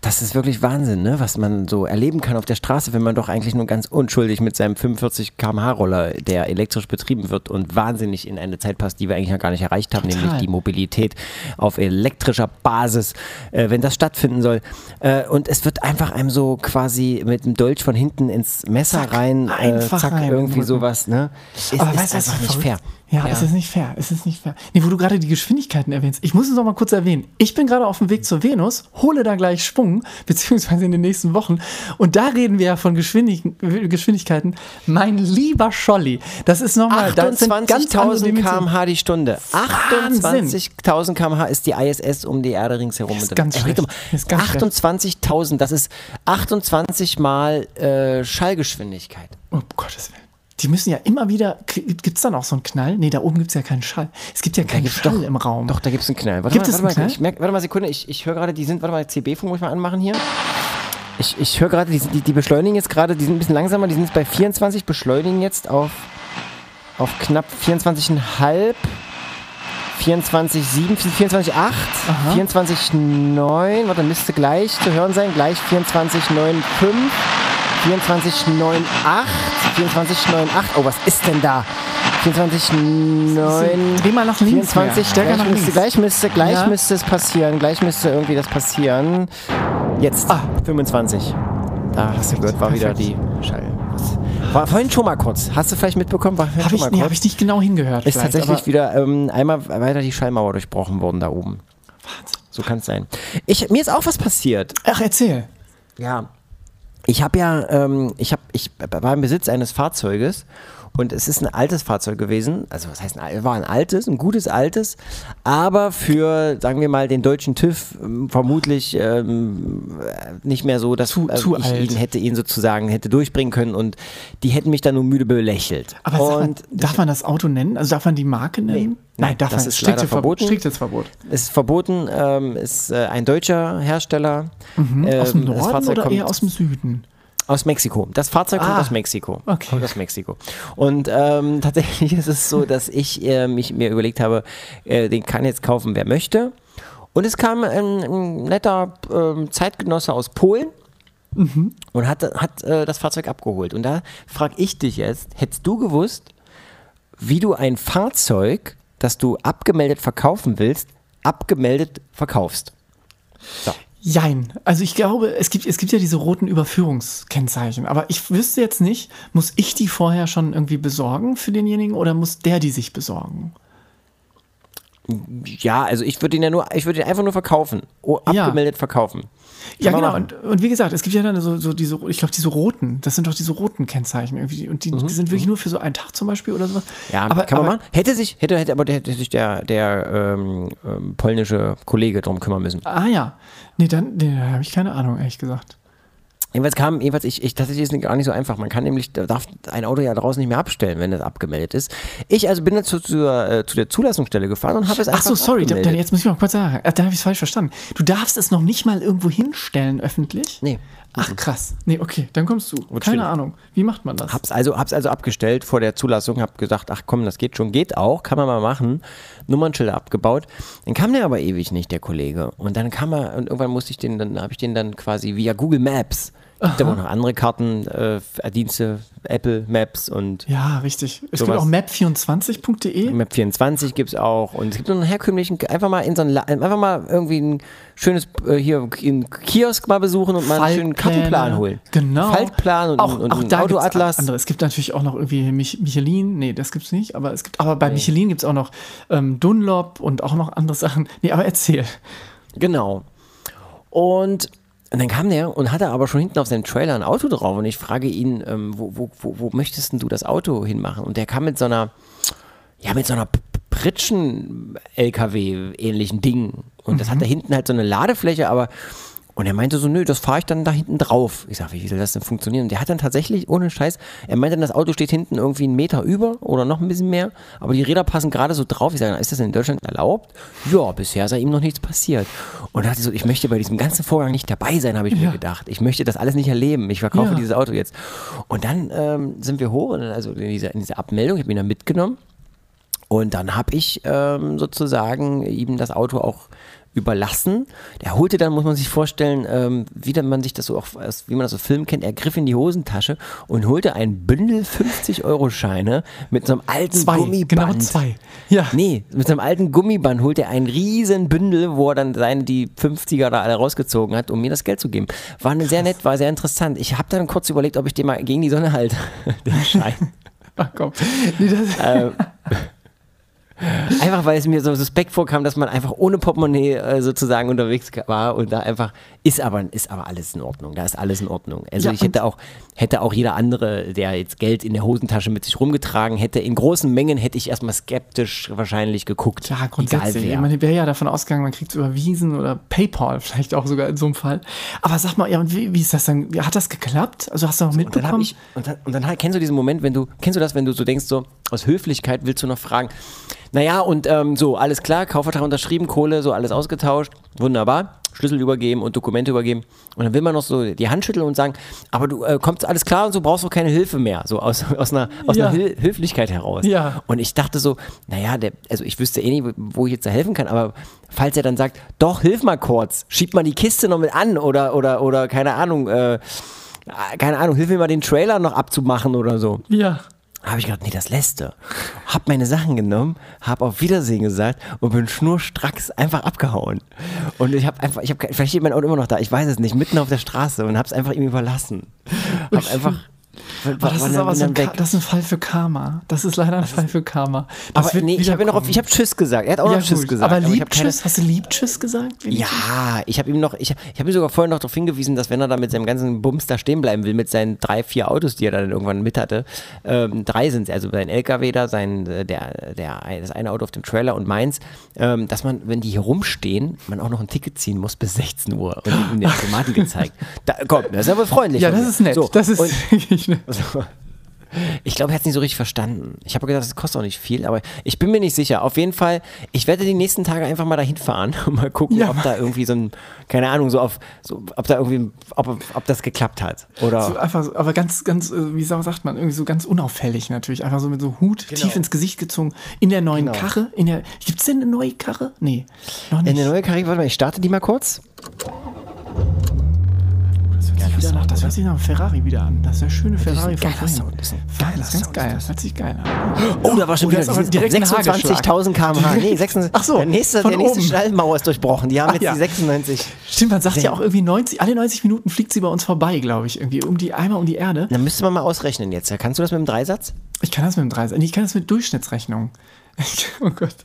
Das ist wirklich Wahnsinn, ne? was man so erleben kann auf der Straße, wenn man doch eigentlich nur ganz unschuldig mit seinem 45 km/h Roller, der elektrisch betrieben wird und wahnsinnig in eine Zeit passt, die wir eigentlich noch gar nicht erreicht haben, Total. nämlich die Mobilität auf elektrischer Basis, äh, wenn das stattfinden soll. Äh, und es wird einfach einem so quasi mit dem Dolch von hinten ins Messer Zack, rein, äh, einfach zack, rein. irgendwie sowas. Ne? Ist, Aber ist weißt einfach nicht verrückt? fair. Ja, es ist nicht fair. Es ist nicht fair. Nee, wo du gerade die Geschwindigkeiten erwähnst. Ich muss es noch mal kurz erwähnen. Ich bin gerade auf dem Weg zur Venus, hole da gleich Schwung, beziehungsweise in den nächsten Wochen. Und da reden wir ja von Geschwindig Geschwindigkeiten. Mein lieber Scholli, das ist nochmal, das sind ganz andere 28.000 Dimensionen. km/h die Stunde. Wahnsinn. 28.000 km/h ist die ISS um die Erde ringsherum. Ist ganz schlecht. doch Ist ganz mal, 28.000, das ist 28 mal äh, Schallgeschwindigkeit. Oh, Gottes Willen. Die müssen ja immer wieder. Gibt es dann auch so einen Knall? Nee, da oben gibt es ja keinen Schall. Es gibt ja keinen Schall doch- im Raum. Doch, da gibt es einen Knall. Warte Gibt mal, es warte einen mal, Knall? Ich merk, warte mal, Sekunde, ich, ich höre gerade, die sind, warte mal, CB-Funk muss ich mal anmachen hier. Ich, ich höre gerade, die, die, die beschleunigen jetzt gerade, die sind ein bisschen langsamer, die sind jetzt bei 24, beschleunigen jetzt auf, auf knapp 24,5. 24,7, 24,8, 24,9, warte, müsste gleich zu hören sein, gleich 24,95, 24,98, 24,98, oh, was ist denn da? 24,9, Dreh mal nach links 24, mehr, stärker gleich nach müsste, links. gleich müsste, gleich Ja. müsste es passieren, gleich müsste irgendwie das passieren. Jetzt, Ah. 25. Da hast du gehört, war wieder die Schall. War vorhin schon mal kurz. Hast du vielleicht mitbekommen? War vorhin Habe schon ich, mal nee, kurz? hab ich nicht genau hingehört. ist tatsächlich wieder ähm, einmal weiter die Schallmauer durchbrochen worden da oben. So kann es sein. Ich, mir ist auch was passiert. Ach, erzähl. Ja. Ich habe ja, ähm, ich, hab, ich war im Besitz eines Fahrzeuges und es ist ein altes Fahrzeug gewesen. Also, was heißt ein al- war ein altes, ein gutes altes, aber für, sagen wir mal, den deutschen TÜV ähm, vermutlich ähm, äh, nicht mehr so, dass Zu- äh, zu ich alt. ihn hätte ihn sozusagen hätte durchbringen können und die hätten mich dann nur müde belächelt. Aber und darf man das Auto nennen? Also darf man die Marke nennen? Nein, darf das man ist strikte leider Verbot. verboten. Striktes Verbot. es ist verboten, ähm, ist äh, ein deutscher Hersteller. Mhm. aus dem Ähm, das Norden Fahrzeug oder kommt- eher aus dem Süden? Aus Mexiko. Das Fahrzeug kommt Ah, aus Mexiko. okay. Kommt aus Mexiko. Und ähm, tatsächlich ist es so, dass ich äh, mich mir überlegt habe, äh, den kann jetzt kaufen, wer möchte. Und es kam ein, ein netter ähm, Zeitgenosse aus Polen Mhm. und hat, hat äh, das Fahrzeug abgeholt. Und da frage ich dich jetzt, hättest du gewusst, wie du ein Fahrzeug, das du abgemeldet verkaufen willst, abgemeldet verkaufst? So. Jein. Also ich glaube, es gibt, es gibt ja diese roten Überführungskennzeichen. Aber ich wüsste jetzt nicht, muss ich die vorher schon irgendwie besorgen für denjenigen oder muss der die sich besorgen? Ja, also ich würde ihn ja nur, ich würde ihn einfach nur verkaufen. Oh, Ja. abgemeldet verkaufen. Ja, Kann man genau. Und, und wie gesagt, es gibt ja dann so, so diese, ich glaube, diese roten, das sind doch diese roten Kennzeichen irgendwie. Und die, die sind wirklich nur für so einen Tag zum Beispiel oder sowas. Mhm. Ja, aber, kann man aber, machen. Hätte sich, hätte, hätte aber der, hätte sich der, der ähm, ähm, polnische Kollege drum kümmern müssen. Ah ja. Nee, dann nee, da habe ich keine Ahnung, ehrlich gesagt. Jedenfalls kam, jedenfalls ich, ich, tatsächlich ist es gar nicht so einfach. Man kann nämlich, da darf ein Auto ja draußen nicht mehr abstellen, wenn das abgemeldet ist. Ich also bin dann zu, zur, äh, zu der Zulassungsstelle gefahren und habe es Ach einfach so, sorry, da, da, jetzt muss ich mal kurz sagen. Ach, Da habe ich es falsch verstanden. Du darfst es noch nicht mal irgendwo hinstellen öffentlich? Nee. Ach krass. Nee, okay, dann kommst du. Keine schwierig. Ahnung. Wie macht man das? Hab's also, hab's also abgestellt vor der Zulassung, hab gesagt, ach komm, das geht schon, geht auch, kann man mal machen. Nummernschilder abgebaut. Dann kam der aber ewig nicht, der Kollege. Und dann kam er, und irgendwann musste ich den, dann habe ich den dann quasi via Google Maps. Gibt aber auch noch andere Karten, äh, Dienste, Apple Maps und Ja, richtig. Es Sowas. gibt auch map24.de. Map24 gibt es auch. Und es gibt noch einen herkömmlichen, einfach mal in so einen, einfach mal irgendwie ein schönes, äh, hier, einen Kiosk mal besuchen und mal einen schönen. Kartenplan holen. Genau. Faltplan und, auch, und auch da gibt's Autoatlas. andere. Es gibt natürlich auch noch irgendwie Mich Michelin. Nee, das gibt's nicht. Aber es gibt, aber bei Michelin gibt es auch noch ähm, Dunlop und auch noch andere Sachen. Nee, aber erzähl. Genau. Und, und dann kam der und hatte aber schon hinten auf seinem Trailer ein Auto drauf und ich frage ihn, ähm, wo, wo, wo, wo möchtest denn du das Auto hinmachen? Und der kam mit so einer, ja, mit so einer Pritschen-LKW-ähnlichen Ding. Und das hat da hinten halt so eine Ladefläche, aber und er meinte so, nö, das fahre ich dann da hinten drauf. Ich sag, wie soll das denn funktionieren? Und der hat dann tatsächlich, ohne Scheiß, er meinte dann, das Auto steht hinten irgendwie einen Meter über oder noch ein bisschen mehr, aber die Räder passen gerade so drauf. Ich sage, ist das in Deutschland erlaubt? Ja, bisher sei ihm noch nichts passiert. Und dachte ich so, ich möchte bei diesem ganzen Vorgang nicht dabei sein, habe ich Ja. mir gedacht. Ich möchte das alles nicht erleben. Ich verkaufe Ja. dieses Auto jetzt. Und dann ähm, sind wir hoch, also in dieser, in dieser Abmeldung, ich habe ihn dann mitgenommen. Und dann habe ich ähm, sozusagen ihm das Auto auch überlassen. Der holte dann, muss man sich vorstellen, ähm, wie man sich das so auch, wie man das so Film kennt, er griff in die Hosentasche und holte ein Bündel 50-Euro-Scheine mit so einem alten Zwei, Gummiband. genau zwei. Ja. Nee, mit so einem alten Gummiband holt er ein riesen Bündel, wo er dann seine die 50er da alle rausgezogen hat, um mir das Geld zu geben. War eine sehr nett, war sehr interessant. Ich habe dann kurz überlegt, ob ich den mal gegen die Sonne halte, den Schein. Ach komm. Nee, das, Einfach weil es mir so suspekt vorkam, dass man einfach ohne Portemonnaie äh, sozusagen unterwegs war und da einfach ist aber ist aber alles in Ordnung. Da ist alles in Ordnung. Also Ja, ich hätte auch hätte auch jeder andere, der jetzt Geld in der Hosentasche mit sich rumgetragen hätte, in großen Mengen hätte ich erstmal skeptisch wahrscheinlich geguckt. Ja, grundsätzlich. Egal Ich wer. meine, wäre ja davon ausgegangen, man kriegt es überwiesen oder PayPal vielleicht auch sogar in so einem Fall. Aber sag mal, ja, und wie, wie ist das dann? Hat das geklappt? Also hast du noch Und dann mitbekommen? ich und dann, und dann kennst du diesen Moment, wenn du kennst du das, wenn du so denkst so aus Höflichkeit willst du noch fragen, naja und ähm, so alles klar, Kaufvertrag unterschrieben, Kohle so alles ausgetauscht, wunderbar, Schlüssel übergeben und Dokumente übergeben und dann will man noch so die Hand schütteln und sagen, aber du äh, kommst alles klar und so brauchst du keine Hilfe mehr, so aus, aus einer aus Ja. einer Hil Höflichkeit heraus. Ja. Und ich dachte so, naja, der, also ich wüsste eh nicht, wo ich jetzt da helfen kann, aber falls er dann sagt, doch hilf mal kurz, schieb mal die Kiste noch mit an oder oder oder keine Ahnung. Äh, keine Ahnung, hilf mir mal den Trailer noch abzumachen oder so. ja. Habe ich gedacht, nee, das lässt du. Hab meine Sachen genommen, hab auf Wiedersehen gesagt und bin schnurstracks einfach abgehauen. Und ich habe einfach, ich habe, vielleicht steht mein Auto immer noch da, ich weiß es nicht, mitten auf der Straße und hab's einfach ihm überlassen. Hab einfach, Aber das ist aber so ein, Ka- das ist ein Fall für Karma. Das ist leider ein Fall für Karma. Das Aber nee, ich habe noch auf, ich habe Tschüss gesagt. Er hat auch ja, noch Tschüss gesagt. Aber ich lieb Tschüss, hast du lieb Tschüss gesagt? Ja, ich habe ihm noch, ich, ich habe ihm sogar vorher noch darauf hingewiesen, dass wenn er da mit seinem ganzen Bums da stehen bleiben will, mit seinen drei, vier Autos, die er dann irgendwann mit hatte, ähm, drei sind es, also sein LKW da, sein, äh, der, der, das eine Auto auf dem Trailer und meins, ähm, dass man, wenn die hier rumstehen, man auch noch ein Ticket ziehen muss bis 16 Uhr und ihm den Automaten gezeigt. Da, komm, das ist aber freundlich. Ja, das ist nett. So, das ist und, wirklich nett. so. Ich glaube, er hat es nicht so richtig verstanden. Ich habe gedacht, das kostet auch nicht viel, aber ich bin mir nicht sicher. Auf jeden Fall, ich werde die nächsten Tage einfach mal dahin fahren und mal gucken, Ja. ob da irgendwie so ein, keine Ahnung, so auf, so, ob da irgendwie, ob, ob das geklappt hat. Oder So einfach, so- aber ganz, ganz, äh, wie sa- sagt man, irgendwie so ganz unauffällig natürlich. Einfach so mit so Hut tief ins Gesicht gezogen. In der neuen Genau. Karre. In der, gibt's denn eine neue Karre? Nee, noch nicht. eine neue Karriere, warte mal, ich starte die mal kurz. Das hört sich wieder nach, das hört sich nach einem Ferrari wieder an. Das ist der schöne Ferrari von vorhin. Sound, das ist ein geiler das ist ganz Sound, geil. Das hört sich geil an. Oh, da war schon Oh, wieder aber direkt ein 26.000 km/h. Nee, 26, Ach so, der nächste, der nächste. Schallmauer ist durchbrochen. Die haben jetzt die 96. Stimmt, man sagt ja auch irgendwie 90, alle 90 Minuten fliegt sie bei uns vorbei, glaube ich. Irgendwie um die, einmal um die Erde. Dann müsste man mal ausrechnen jetzt. Kannst du das mit dem Dreisatz? Ich kann das mit dem 30, nee, ich kann das mit Durchschnittsrechnung. oh Gott.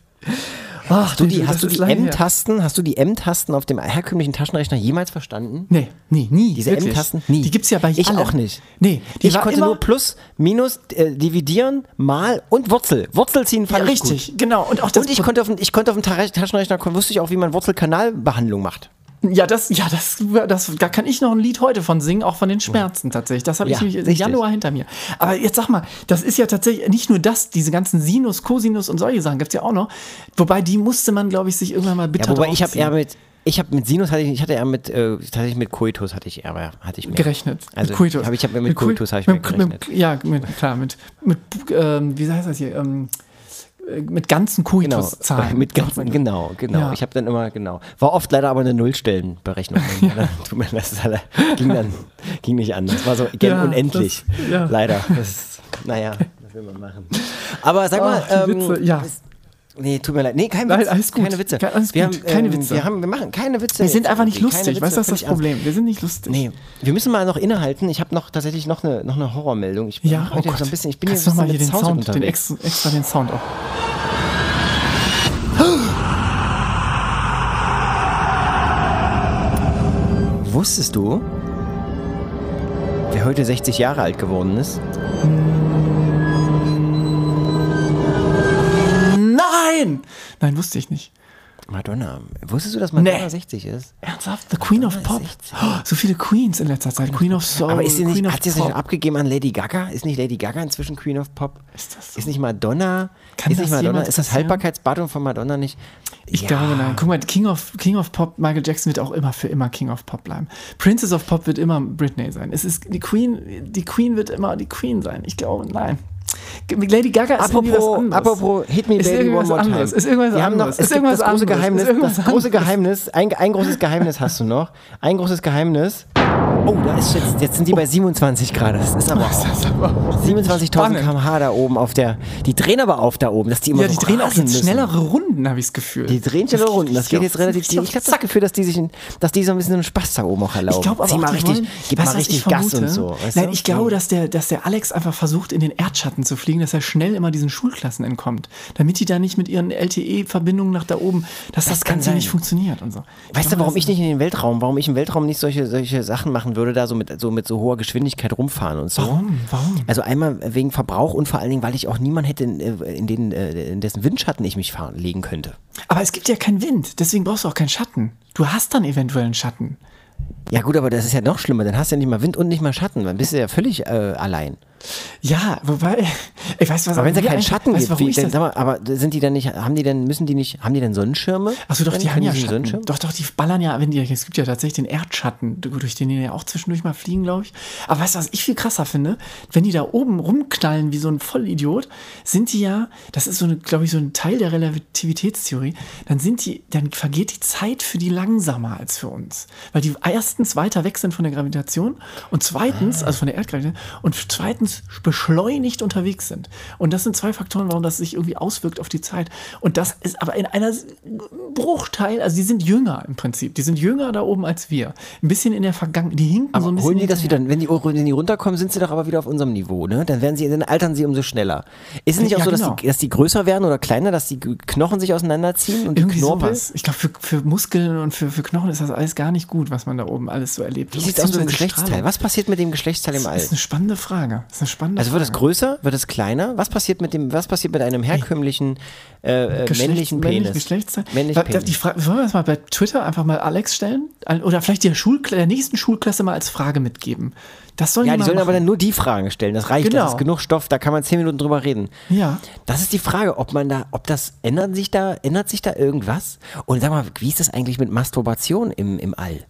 Ach, Hast du die, hast du die. M-Tasten, hast du die M-Tasten auf dem herkömmlichen Taschenrechner jemals verstanden? Nee, nee, nie. Diese. M-Tasten? Nie. Die gibt's ja bei Ich allen. auch nicht. Nee, die ich konnte nur Plus, Minus, äh, Dividieren, Mal und Wurzel. Wurzel ziehen ja, fand ich richtig, gut. genau. Und auch das Und ich konnte auf, dem- ich konnte auf dem Ta- Taschenrechner, wusste ich auch, wie man Wurzelkanalbehandlung macht. Ja, das, ja, das, das, da kann ich noch ein Lied heute von singen, auch von den Schmerzen tatsächlich. Das habe ich Ja, nämlich im. Januar hinter mir. Aber jetzt sag mal, das ist ja tatsächlich nicht nur das, diese ganzen Sinus, Cosinus und solche Sachen gibt's ja auch noch. Wobei die musste man, glaube ich, sich irgendwann mal bitter Ja, wobei ich habe eher mit, ich habe mit Sinus hatte ich, ich hatte eher mit, äh, tatsächlich mit Coitus hatte ich eher, hatte ich mehr. gerechnet. Also mit Coitus. Hab ich habe mit, Coi- Coitus habe ich mehr mit, gerechnet. Mit, ja, mit, klar, mit, mit ähm, wie heißt das hier, ähm, äh, mit ganzen Genau, Coitus-Zahlen. mit ganzen, genau, genau. Ja. Ich habe dann immer, genau. War oft leider aber eine Nullstellenberechnung. ja. Tut mir leid, das ist ging dann, ging nicht anders. War so gern Ja, unendlich. das- ja. Leider. Das, naja, was will man machen. Aber sag mal, Ach, die ähm, ja. Nee, tut mir leid. Nee, kein Nein, Witz. alles gut. Keine Witze. Ke- alles wir gut. Haben, Keine ähm, Witze. Wir, haben, wir machen keine Witze. Wir sind einfach nicht lustig, weißt du, das ist das. Problem. Wir sind nicht lustig. Nee, wir müssen mal noch innehalten. Ich habe noch tatsächlich noch eine, noch eine Horrormeldung. Ich bin Ja, oh Gott. so ein bisschen, ich bin Kannst hier noch mal hier den mit Sound, den extra, extra den Sound auch. Wusstest du, wer heute 60 Jahre alt geworden ist? Nein! Nein, wusste ich nicht. Madonna. Wusstest du, dass Madonna Nee. 60 ist? Ernsthaft? The Queen of Madonna Pop. ist 60. Oh, so viele Queens in letzter Zeit. Queen of Soul. Aber ist sie nicht, Queen hat sie of sich Pop. abgegeben an Lady Gaga? Ist nicht Lady Gaga inzwischen Queen of Pop? Ist das so? Ist nicht Madonna? Kann ist das nicht Madonna? Ist das? Haltbarkeitsdatum von Madonna nicht? Ich Ja. glaube nein. Guck mal, King of, King of Pop, Michael Jackson wird auch immer für immer King of Pop bleiben. Princess of Pop wird immer Britney sein. Es ist die Queen, die Queen wird immer die Queen sein. Ich glaube, nein. Lady Gaga ist irgendwie was Apropos, anderes. apropos Hit Me Ist Baby One More Time. anderes, ist irgendwas Wir haben noch, ist irgendwas das große anderes, Geheimnis, ist irgendwas das große anderes. Geheimnis, ein, ein großes Geheimnis hast du noch. Ein großes Geheimnis. Oh, da ist jetzt, jetzt sind die bei 27 Grad. Das ist aber auch 27.000 Spannend. km/h da oben auf der. Die drehen aber auf da oben, dass die immer Ja, so die drehen auch jetzt müssen. schnellere Runden, habe ich das Gefühl. Die drehen schnellere Runden. Das geht jetzt relativ. Ich Ich habe das Gefühl, dass die sich, dass die so ein bisschen einen Spaß da oben auch erlauben. Ich glaube aber Zieh auch, mal die richtig, wollen, gib weißt mal du, ich richtig Gas und so. weißt Nein, du? ich glaube, dass der, dass der Alex einfach versucht, in den Erdschatten zu fliegen, dass er schnell immer diesen Schulklassen entkommt. Damit die da nicht mit ihren LTE-Verbindungen nach da oben, dass das, kann Ganze nicht funktioniert und so. Weißt du, glaube, warum das ich nicht in den Weltraum, warum ich im Weltraum nicht solche, solche Sachen machen würde, da so mit, so mit so hoher Geschwindigkeit rumfahren und so? Warum? Warum? Also einmal wegen Verbrauch und vor allen Dingen, weil ich auch niemanden hätte, in, in, den, äh, in dessen Windschatten ich mich fahren, legen könnte. Aber es gibt ja keinen Wind, deswegen brauchst du auch keinen Schatten. Du hast dann eventuell einen Schatten. Ja gut, aber das ist ja noch schlimmer, dann hast du ja nicht mal Wind und nicht mal Schatten, dann bist du ja völlig äh, allein. Ja, wobei, ich weiß was. Aber wenn es ja keinen Schatten weißt du, gibt, warum wie, denn, mal, aber sind die dann nicht, haben die denn, müssen die nicht, haben die denn Sonnenschirme? Achso, doch, die haben ja Schatten. Doch, doch, die ballern ja, wenn die, es gibt ja tatsächlich den Erdschatten, durch den die ja auch zwischendurch mal fliegen, glaube ich. Aber weißt du, was ich viel krasser finde? Wenn die da oben rumknallen wie so ein Vollidiot, sind die ja, das ist so, eine, glaube ich, so ein Teil der Relativitätstheorie, dann sind die, dann vergeht die Zeit für die langsamer als für uns. Weil die erstens weiter weg sind von der Gravitation und zweitens, also von der Erdgravitation, und zweitens beschleunigt unterwegs sind. Und das sind zwei Faktoren, warum das sich irgendwie auswirkt auf die Zeit. Und das ist aber in einer Bruchteil, also die sind jünger im Prinzip. Die sind jünger da oben als wir. Ein bisschen in der Vergangenheit. Die hinken so ein Aber bisschen. holen die das wieder, wenn die, wenn die runterkommen, sind sie doch aber wieder auf unserem Niveau, ne? Dann werden sie, dann altern sie umso schneller. Ist es nicht auch Ja, so, dass, genau. die, dass die größer werden oder kleiner, dass die Knochen sich auseinanderziehen und die Irgendwie Knorpel? sowas. Ich glaube, für, für Muskeln und für, für Knochen ist das alles gar nicht gut, was man da oben alles so erlebt. Wie sieht es aus mit dem Geschlechtsteil? Was passiert mit dem Geschlechtsteil im All? Das ist eine spannende Frage. Das ist eine spannende Also wird es größer, wird es kleiner? Was passiert mit dem, was passiert mit einem herkömmlichen äh, äh, Geschlechts- männlichen männlich- Penis? Geschlechtsteil. Männlich Penis. Die Frage, wollen wir das mal bei Twitter einfach mal Alex stellen? Oder vielleicht der, Schulkla der nächsten Schulklasse mal als Frage mitgeben. Das sollen ja, die die sollen aber machen. dann nur die Fragen stellen. Das reicht, Genau. das ist genug Stoff, da kann man zehn Minuten drüber reden. Ja. Das ist die Frage, ob man da, ob das, ändert sich da, ändert sich da irgendwas? Und sag mal, wie ist das eigentlich mit Masturbation im, im All?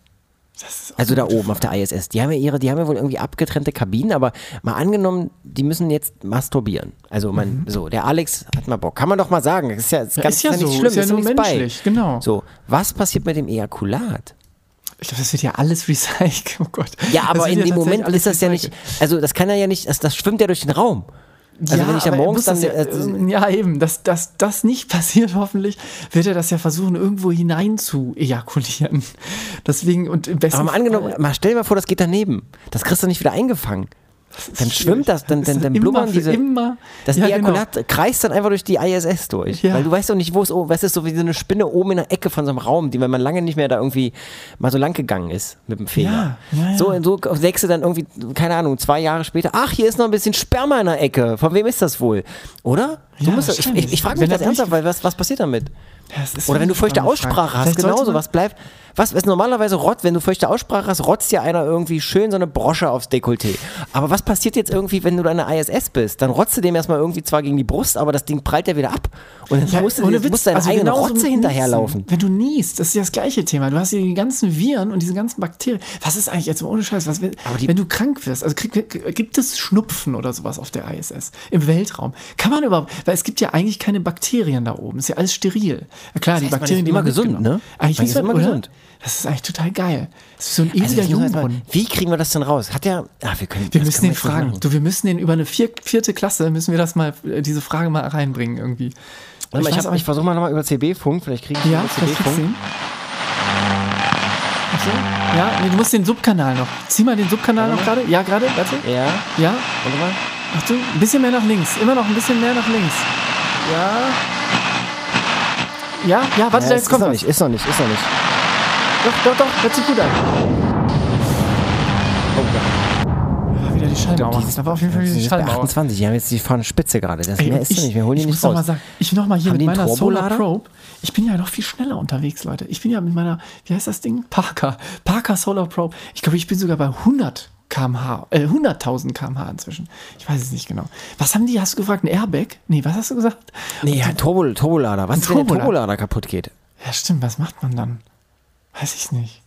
Also da oben auf der ISS. Die haben ja ihre, die haben ja wohl irgendwie abgetrennte Kabinen, aber mal angenommen, die müssen jetzt masturbieren. Also man, so, der Alex hat mal Bock. Kann man doch mal sagen. Das ist ja, das Mhm. Ja, ist ja nicht so, schlimm, ist ja ist nur nichts menschlich, bei. genau. So, was passiert mit dem Ejakulat? Ich glaube, das wird ja alles recycelt. Oh Gott. Ja, aber in dem tatsächlich Moment ist das ja nicht, recycelt. also das kann er ja nicht, das, das schwimmt ja durch den Raum. Also ja, wenn ich er morgens dann, das äh, ja, ja, eben, dass, dass das nicht passiert, hoffentlich, wird er das ja versuchen, irgendwo hinein zu ejakulieren. Deswegen, und im besten Aber mal angenommen, mal stell dir mal vor, das geht daneben. Das kriegst du nicht wieder eingefangen. Dann schwimmt das, dann, dann, dann blubbern diese. immer. Das Ja, genau. Ejakulat kreist dann einfach durch die ISS durch. Ja. Weil du weißt doch nicht, wo es oben, was ist so wie so eine Spinne oben in der Ecke von so einem Raum, die, wenn man lange nicht mehr da irgendwie mal so lang gegangen ist mit dem Finger. Ja, ja. So, so sägst du dann irgendwie, keine Ahnung, zwei Jahre später, ach, hier ist noch ein bisschen Sperma in der Ecke. Von wem ist das wohl? Oder? Du musst, ich ich, ich frage mich das er ernsthaft, weil was, was passiert damit? Ja, Oder wenn du feuchte Frage. Aussprache hast, Vielleicht sollte genauso, man- was bleibt. Was ist normalerweise Rott, wenn du feuchte Aussprache hast, rotzt dir einer irgendwie schön so eine Brosche aufs Dekolleté. Aber was passiert jetzt irgendwie, wenn du da in der ISS bist? Dann rotzt du dem erstmal irgendwie zwar gegen die Brust, aber das Ding prallt ja wieder ab. Und dann Ja, musst du, Witz, musst deine also eigene Rotze hinterherlaufen. Wenn du niest, das ist ja das gleiche Thema. Du hast hier die ganzen Viren und diese ganzen Bakterien. Was ist eigentlich jetzt mal ohne Scheiß? Was, wenn, wenn du krank wirst, also krieg, gibt es Schnupfen oder sowas auf der ISS im Weltraum? Kann man überhaupt, weil es gibt ja eigentlich keine Bakterien da oben. Ist ja alles steril. Klar, die heißt, man Bakterien, die immer gesund, mitgenommen- ne? Eigentlich Man ist man immer oder? gesund. Das ist eigentlich total geil. Das ist so ein Also ewiger ich erst mal, Jungbrunnen. wie kriegen wir das denn raus? Hat der. Ah, wir können. Wir das müssen den fragen. machen. Du, wir müssen den über eine vier, vierte Klasse, müssen wir das mal, äh, diese Frage mal reinbringen irgendwie. Warte mal, ich, weiß hab- aber ich versuche mal nochmal über CB-Funk, vielleicht kriege ich Ja, du CB-Funk. so. Ja, nee, du musst den Subkanal noch. Zieh mal den Subkanal noch gerade. Ja, gerade, warte. Ja, Ja. warte mal. Achtung, ein bisschen mehr nach links. Immer noch ein bisschen mehr nach links. Ja. Ja, ja, warte, Ja, jetzt ist kommt noch was. nicht, ist noch nicht, ist noch nicht. Doch, doch, doch, hört sich gut an. Ah, wieder die Schallmauer. Dieses- da war auf jeden Fall wieder die ist Schallmauer. 28, die haben jetzt die vorne Spitze gerade. Das Ey, mehr ist ja nicht, wir holen die ich nicht noch raus. mal sagen, ich noch mal hier Haben die mit meiner Solar? Probe. Ich bin ja noch viel schneller unterwegs, Leute. Ich bin ja mit meiner, wie heißt das Ding? Parker. Parker Solar Probe. Ich glaube, ich bin sogar bei 100 kmh, äh, 100.000 kmh inzwischen. Ich weiß es nicht genau. Was haben die, hast du gefragt, ein Airbag? Nee, was hast du gesagt? Nee, ja, Turbo, Turbolader. Was Ein ist, wenn der Turbolader. Turbolader kaputt geht? Ja, stimmt, was macht man dann? Weiß ich nicht.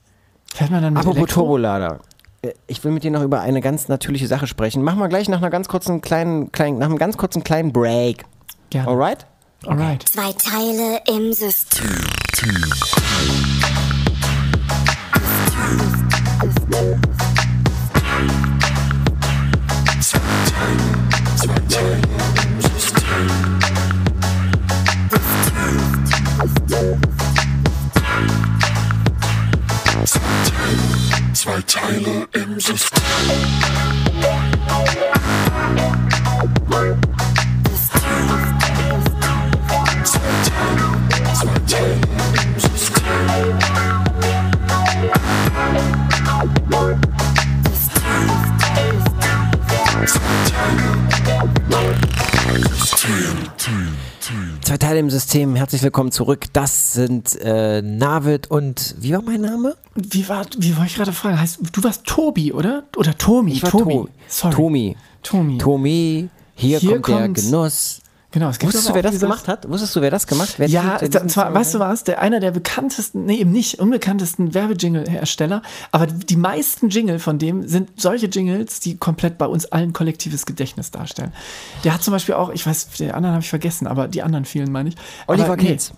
Fährt man dann mit Apropos Elektro? Turbolader. äh, ich will mit dir noch über eine ganz natürliche Sache sprechen. Machen wir gleich nach einer ganz kurzen kleinen, kleinen nach einem ganz kurzen kleinen Break. Gerne. Alright? Alright. Zwei Teile im System. Zwei Teile im System. Zwei Teile im System, herzlich willkommen zurück. Das sind äh, Navid und wie war mein Name? Wie war, wie war ich gerade fragen? Heißt, du warst Tobi, oder? Oder Tomi? Ich war Tobi. To- Sorry. Tomi. Tomi. Tomi, hier, Hier kommt der. Genuss. Genau, es gibt Wusstest du, wer das gemacht hat? Wusstest du, wer das gemacht? Wer Ja, und zwar, weißt du was, der einer der bekanntesten, nee, eben nicht, unbekanntesten Werbejingle-Hersteller, aber die meisten Jingle von dem sind solche Jingles, die komplett bei uns allen kollektives Gedächtnis darstellen. Der hat zum Beispiel auch, ich weiß, die anderen habe ich vergessen, aber die anderen vielen meine ich. Oliver aber, nee, Kelz.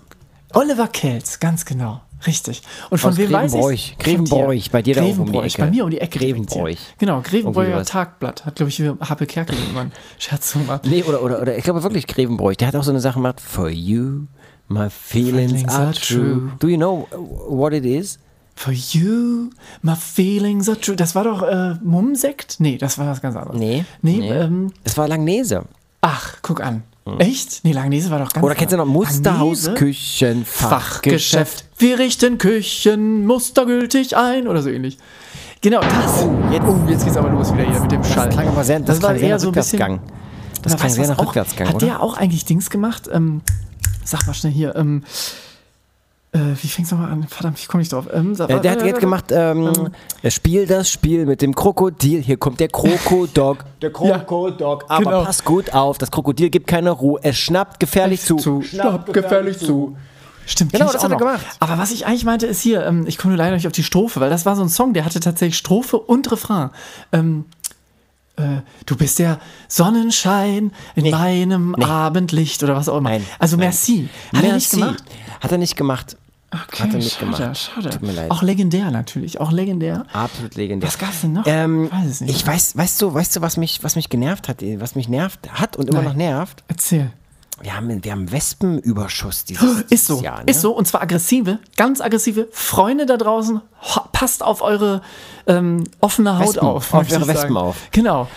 Oliver Kelz, ganz genau. Richtig. Und von Aus wem weiß ich? Grevenbroich, bei dir da oben um die Ecke. bei mir um die Ecke. Grevenbroich. Genau, was. Tagblatt. Hat, glaube ich, Happe Kerkel einen Scherz gemacht. Nee, oder, oder, oder ich glaube wirklich Grevenbroich. Der hat auch so eine Sache gemacht. For you, my feelings, Feelings are are true. Do you know what it is? For you, my feelings are true. Das war doch äh, Mumsekt? Nee, das war was ganz anderes. Nee. Nee, Ähm, Es war Langnese. ach, guck an. Echt? Nee, Langnese war doch ganz Oder kennst du noch Musterhaus, Langnese? Küchen, Fachgeschäft. Wir richten Küchen mustergültig ein oder so ähnlich. Genau, das. jetzt- oh, jetzt geht's aber los wieder hier mit dem Schall. Das klang aber sehr, das, das war eher so ein bisschen. Rückwärtsgang. Das klang sehr nach? Rückwärtsgang, Hat oder? der auch eigentlich Dings gemacht? Ähm, sag mal schnell hier. Ähm, äh, wie fängt's nochmal an? Verdammt, ich komme nicht drauf. Ähm, Äh, der hat jetzt gemacht, ähm, er spielt das Spiel mit dem Krokodil. Hier kommt der Krokodog. Der Krokodog. Aber genau. pass gut auf, das Krokodil gibt keine Ruhe. Es schnappt gefährlich zu. zu. Schnappt gefährlich zu. Stimmt, Genau, ich das hat er noch. gemacht. Aber was ich eigentlich meinte, ist hier, ähm, ich komme leider nicht auf die Strophe, weil das war so ein Song, der hatte tatsächlich Strophe und Refrain. Ähm, äh, du bist der Sonnenschein in meinem Abendlicht oder was auch immer. Nein, also nein. merci. Hat er nicht Merci. gemacht? Hat er nicht gemacht. Okay, Hat er nicht schade, gemacht. schade. Tut mir leid. Auch legendär natürlich, auch legendär. Absolut legendär. Was gab's denn noch? Ähm, Ich weiß es nicht. Ich weiß, weißt du, weißt du, was mich, was mich genervt hat, was mich nervt hat und immer Nein. noch nervt? Erzähl. Wir haben, wir haben Wespenüberschuss dieses, Ist so, dieses Jahr. Ne? ist so und zwar aggressive, ganz aggressive Freunde da draußen. Passt auf eure ähm, offene Haut Wespen, auf. auf eure ich sagen. Wespen auf. Genau.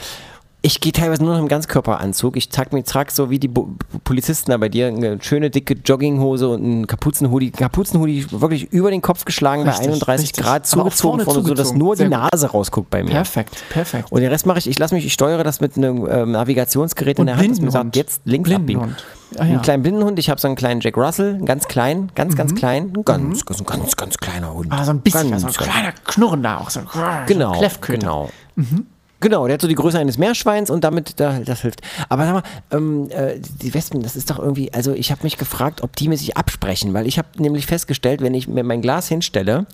Ich gehe teilweise nur noch im Ganzkörperanzug. Ich trage mir trag so wie die Bo Polizisten da bei dir eine schöne dicke Jogginghose und einen Kapuzenhoodie. Kapuzenhoodie wirklich über den Kopf geschlagen Richtig, bei 31 richtig. Grad zugezogen, vorne vorne, so dass zugezogen. nur die Sehr gut. Nase rausguckt bei mir. Perfekt, perfekt. Und den Rest mache ich, ich lasse mich, ich steuere das mit einem ähm, Navigationsgerät in Und der Hand, das mir sagt, jetzt links abbiegen. Ah, ja. Mhm. Einen kleinen Blindenhund, ich habe so einen kleinen Jack Russell, ganz klein, ganz, ganz klein, ein ganz, ganz, ganz, ganz kleiner Hund. Ah, so ein bisschen, ganz, so ein kleiner Knurren da auch. So ein, Genau, so ein genau. Genau, der hat so die Größe eines Meerschweins und damit da, das hilft. Aber sag mal, ähm, äh, die Wespen, das ist doch irgendwie, also ich habe mich gefragt, ob die mir sich absprechen, weil ich habe nämlich festgestellt, wenn ich mir mein Glas hinstelle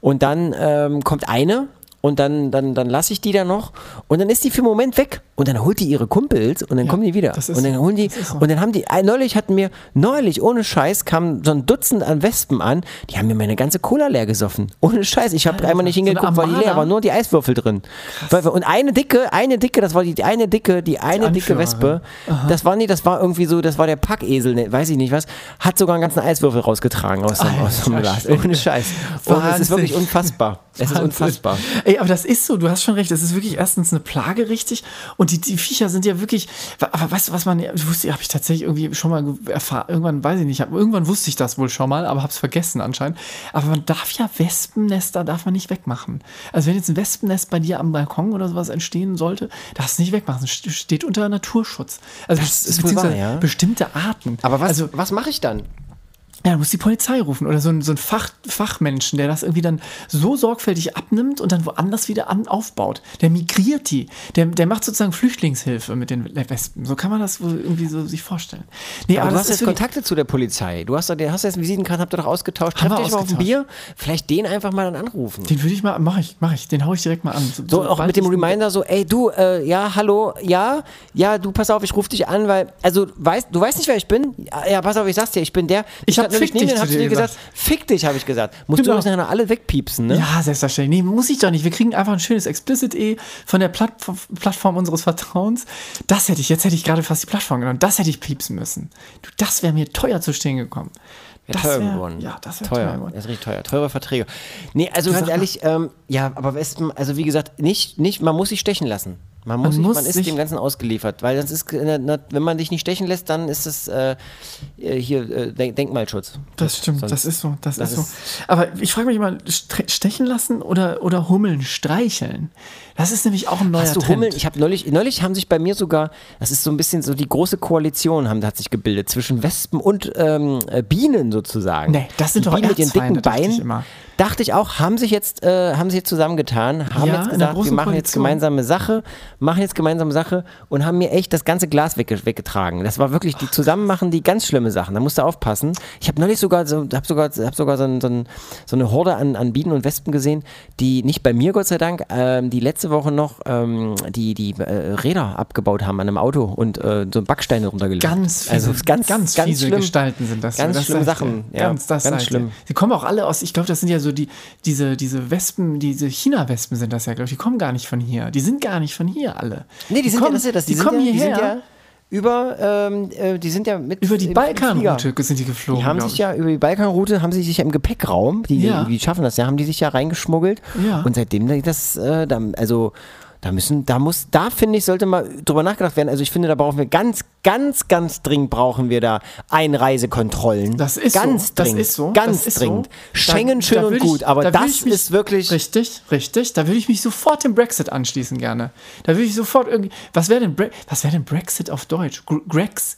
und dann ähm, kommt eine und dann, dann, dann lasse ich die da noch und dann ist die für einen Moment weg und dann holt die ihre Kumpels und dann kommen die wieder. ist und dann so, holen die, so. und dann haben die, äh, neulich hatten mir, neulich, ohne Scheiß, kam so ein Dutzend an Wespen an, die haben mir meine ganze Cola leer gesoffen. Ohne Scheiß, ich habe einmal nicht so hingeguckt, weil die leer war, nur die Eiswürfel drin. Weil, und eine dicke, eine dicke, das war die, die eine dicke, die eine dicke Anführerin. Wespe, das war nie, das war irgendwie so, das war der Packesel, ne, weiß ich nicht was, hat sogar einen ganzen Eiswürfel rausgetragen aus dem, aus dem Glas. Ohne Scheiß. Und es ist wirklich unfassbar. Es ist unfassbar. Ey, aber das ist so, du hast schon recht, das ist wirklich erstens eine Plage, richtig. Und die, die Viecher sind ja wirklich, aber weißt du, was man, wusste, habe ich tatsächlich irgendwie schon mal erfahren, irgendwann weiß ich nicht, hab, irgendwann wusste ich das wohl schon mal, aber habe es vergessen anscheinend. Aber man darf ja Wespennester, darf man nicht wegmachen. Also wenn jetzt ein Wespennest bei dir am Balkon oder sowas entstehen sollte, darfst du nicht wegmachen, es st- steht unter Naturschutz. Also Das ist wohl wahr, ja. bestimmte Arten. Aber was, also, was mache ich dann? Ja, du musst die Polizei rufen oder so ein, so ein Fach, Fachmenschen, der das irgendwie dann so sorgfältig abnimmt und dann woanders wieder an, aufbaut. Der migriert die. Der, der macht sozusagen Flüchtlingshilfe mit den Wespen. So kann man das irgendwie so sich vorstellen. Nee, Aber, du das hast jetzt Kontakte zu der Polizei. Du hast, doch- hast jetzt einen Visitenkarten, habt ihr doch ausgetauscht. Haben Trefft wir euch mal auf ein. Bier. Vielleicht den einfach mal dann anrufen. Den würde ich mal, mache ich, mache ich. Den hau ich direkt mal an. So, auch sobald mit dem ich- Reminder so, ey, du, äh, ja, hallo, ja, ja, du, pass auf, ich rufe dich an, weil, also, weißt, du weißt nicht, wer ich bin? Ja, pass auf, ich sag's dir, ich bin der. Ich hab nämlich fick neben dich dir und zu hab dir dir gesagt, fick dich, habe ich gesagt. Musst Genau. du uns nachher noch alle wegpiepsen, ne? Ja, selbstverständlich. Nee, muss ich doch nicht. Wir kriegen einfach ein schönes Explicit-E von der Plattform, Plattform unseres Vertrauens. Das hätte ich, jetzt hätte ich gerade fast die Plattform genommen. Das hätte ich piepsen müssen. Du, das wäre mir teuer zu stehen gekommen. Wäre Das teuer wär- geworden. Ja, das wäre teuer teuer. geworden. Das ist richtig teuer. Teure Verträge. Nee, also ganz ehrlich, ähm, ja, aber Wespen, also wie gesagt, nicht, nicht, man muss sich stechen lassen. Man, muss Man sich, muss man ist dem Ganzen ausgeliefert, weil das ist, äh, wenn man dich nicht stechen lässt, dann ist es äh, äh, hier äh, Denk- Denkmalschutz. Das stimmt, Sonst- das ist so, das, das ist so. ist- Aber ich frage mich mal, stechen lassen oder, oder Hummeln streicheln? Das ist nämlich auch ein neuer Hast du Trend. Hummeln? Ich habe neulich, neulich haben sich bei mir sogar, das ist so ein bisschen so die große Koalition haben, hat sich gebildet zwischen Wespen und ähm, äh, Bienen sozusagen. Nee, das sind die doch Bienen mit ihren dicken Erzfeinde, dachte ich Beinen. Dachte ich auch, haben sich jetzt, äh, haben sich jetzt zusammengetan, haben Ja, jetzt gesagt, wir machen jetzt Koalition. gemeinsame Sache, machen jetzt gemeinsame Sache und haben mir echt das ganze Glas wegge weggetragen. Das war wirklich, die zusammen machen die ganz schlimme Sachen. Da musst du aufpassen. Ich habe neulich sogar, so, habe sogar, hab sogar so, ein, so, ein, so eine Horde an, an Bienen und Wespen gesehen, die nicht bei mir, Gott sei Dank, ähm, die letzte Woche noch ähm, die, die äh, Räder abgebaut haben an einem Auto und äh, so Backsteine runtergelegt. Ganz fiese, also ganz, ganz, ganz fiese schlimm. Gestalten sind das. Ganz das schlimme Sachen, ja. Ganz, das Ganz schlimm. Sie kommen auch alle aus, ich glaube, das sind ja so die, diese, diese Wespen, diese China-Wespen sind das ja, glaube ich. Die kommen gar nicht von hier. Die sind gar nicht von hier alle. Nee, die sind kommen, ja, das ja das. Die, sind kommen ja, die hierher. Über, ähm, äh, die sind ja mit über die Balkanroute sind die geflogen. Die haben sich ich. ja über die Balkanroute, haben sie sich ja im Gepäckraum, die, Ja. die schaffen das ja, haben die sich ja reingeschmuggelt. Ja. Und seitdem die das, äh, da, also da müssen, da muss, da finde ich, sollte mal drüber nachgedacht werden. Also ich finde, da brauchen wir ganz, ganz, ganz dringend brauchen wir da Einreisekontrollen. Das ist ganz so. Das dringend, ist so. Ganz das ist dringend. So. Schengen Da- schön da und ich- gut, aber da das ich mich- ist wirklich. Richtig, richtig. Da würde ich mich sofort dem Brexit anschließen gerne. Da würde ich sofort irgendwie. Was wäre denn, Bre was wär denn Brexit auf Deutsch? Gr- Grex.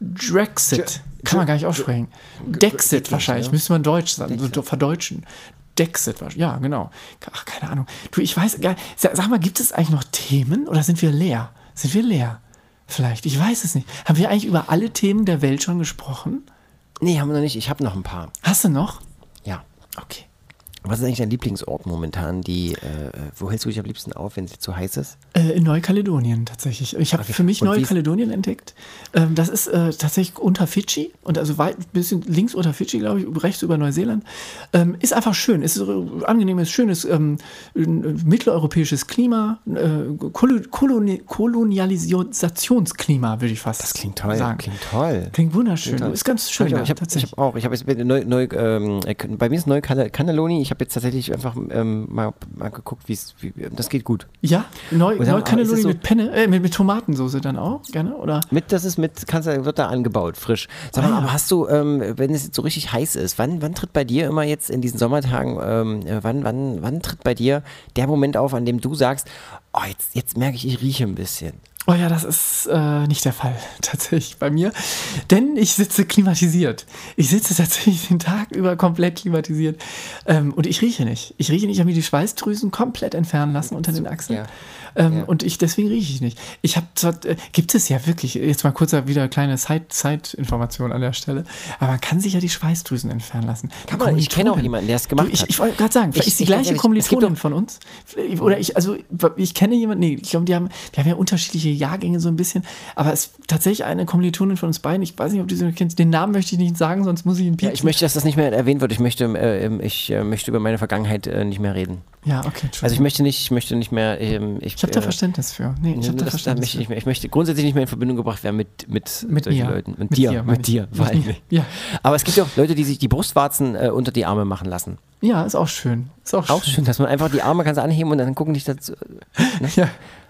Drexit. Kann man gar nicht aussprechen. Dexit wahrscheinlich. Müsste man Deutsch sagen. So verdeutschen. Dexit, wahrscheinlich. ja, genau. Ach, keine Ahnung. Du, ich weiß sag mal, gibt es eigentlich noch Themen oder sind wir leer? Sind wir leer? Vielleicht, ich weiß es nicht. Haben wir eigentlich über alle Themen der Welt schon gesprochen? Nee, haben wir noch nicht. Ich habe noch ein paar. Hast du noch? Ja. Okay. Was ist eigentlich dein Lieblingsort momentan? Die, äh, wo hältst du dich am liebsten auf, wenn es zu heiß ist? Äh, in Neukaledonien tatsächlich. Ich habe für mich Neukaledonien entdeckt. Ähm, das ist äh, tatsächlich unter Fidschi und also weit ein bisschen links unter Fidschi, glaube ich, rechts über Neuseeland. Ähm, ist einfach schön. Ist so angenehmes, schönes ähm, ein mitteleuropäisches Klima, äh, Kolo Koloni Kolonialisationsklima, würde ich fast Das klingt toll. sagen. Klingt toll. Klingt wunderschön. toll. Ist ganz schön. ich habe hab, ich hab auch. Ich mit neu, neu, ähm, äh, bei mir ist Neu-Cannelloni. Ich habe jetzt tatsächlich einfach ähm, mal, mal geguckt, wie's, wie das geht gut. ja, Neu, dann- es so- mit Penne, äh, mit, mit Tomatensoße dann auch, gerne, oder? Mit, das ist mit, kannst wird da angebaut, frisch. Sag mal, Ah, aber hast du, ähm, wenn es jetzt so richtig heiß ist, wann, wann tritt bei dir immer jetzt in diesen Sommertagen, ähm, äh, wann, wann, wann tritt bei dir der Moment auf, an dem du sagst, oh, jetzt, jetzt merke ich, ich rieche ein bisschen. Oh ja, das ist äh, nicht der Fall tatsächlich bei mir, denn ich sitze klimatisiert. Ich sitze tatsächlich den Tag über komplett klimatisiert ähm, und ich rieche nicht. Ich rieche nicht, ich habe mir die Schweißdrüsen komplett entfernen lassen unter den Achseln. Ja. Ähm, Ja. Und ich deswegen rieche ich nicht. Ich habe zwar, äh, gibt es ja wirklich, jetzt mal kurz wieder kleine Side-Information an der Stelle, aber man kann sich ja die Schweißdrüsen entfernen lassen. Kann man, ich kenne auch jemanden, der es gemacht ich, hat. ich wollte gerade sagen, vielleicht Ich- ist die ich gleiche gibt Kommilitonin von uns. Oder ich, also ich kenne jemanden, nee, ich glaube, die haben, die haben ja unterschiedliche Jahrgänge so ein bisschen, aber es ist tatsächlich eine Kommilitonin von uns beiden. Ich weiß nicht, ob du sie kennst. Den Namen möchte ich nicht sagen, sonst muss ich ihn Ja, piepsen. ich möchte, dass das nicht mehr erwähnt wird. Ich möchte, äh, ich äh, möchte über meine Vergangenheit äh, nicht mehr reden. Ja, okay, Also ich möchte nicht, ich möchte nicht mehr. Ähm, ich ich habe da äh, Verständnis für. Nee, ich habe da Verständnis möchte ich, mehr, ich möchte grundsätzlich nicht mehr in Verbindung gebracht werden mit, mit, Mit solchen mir. Leuten. Mit, Mit dir, dir, mit dir, Mit mir. Ja. Aber es gibt ja auch Leute, die sich die Brustwarzen äh, unter die Arme machen lassen. Ja, ist auch schön. Ist auch, Auch schön, dass man einfach die Arme kannst du anheben und dann gucken dich dazu. Ne? Ja.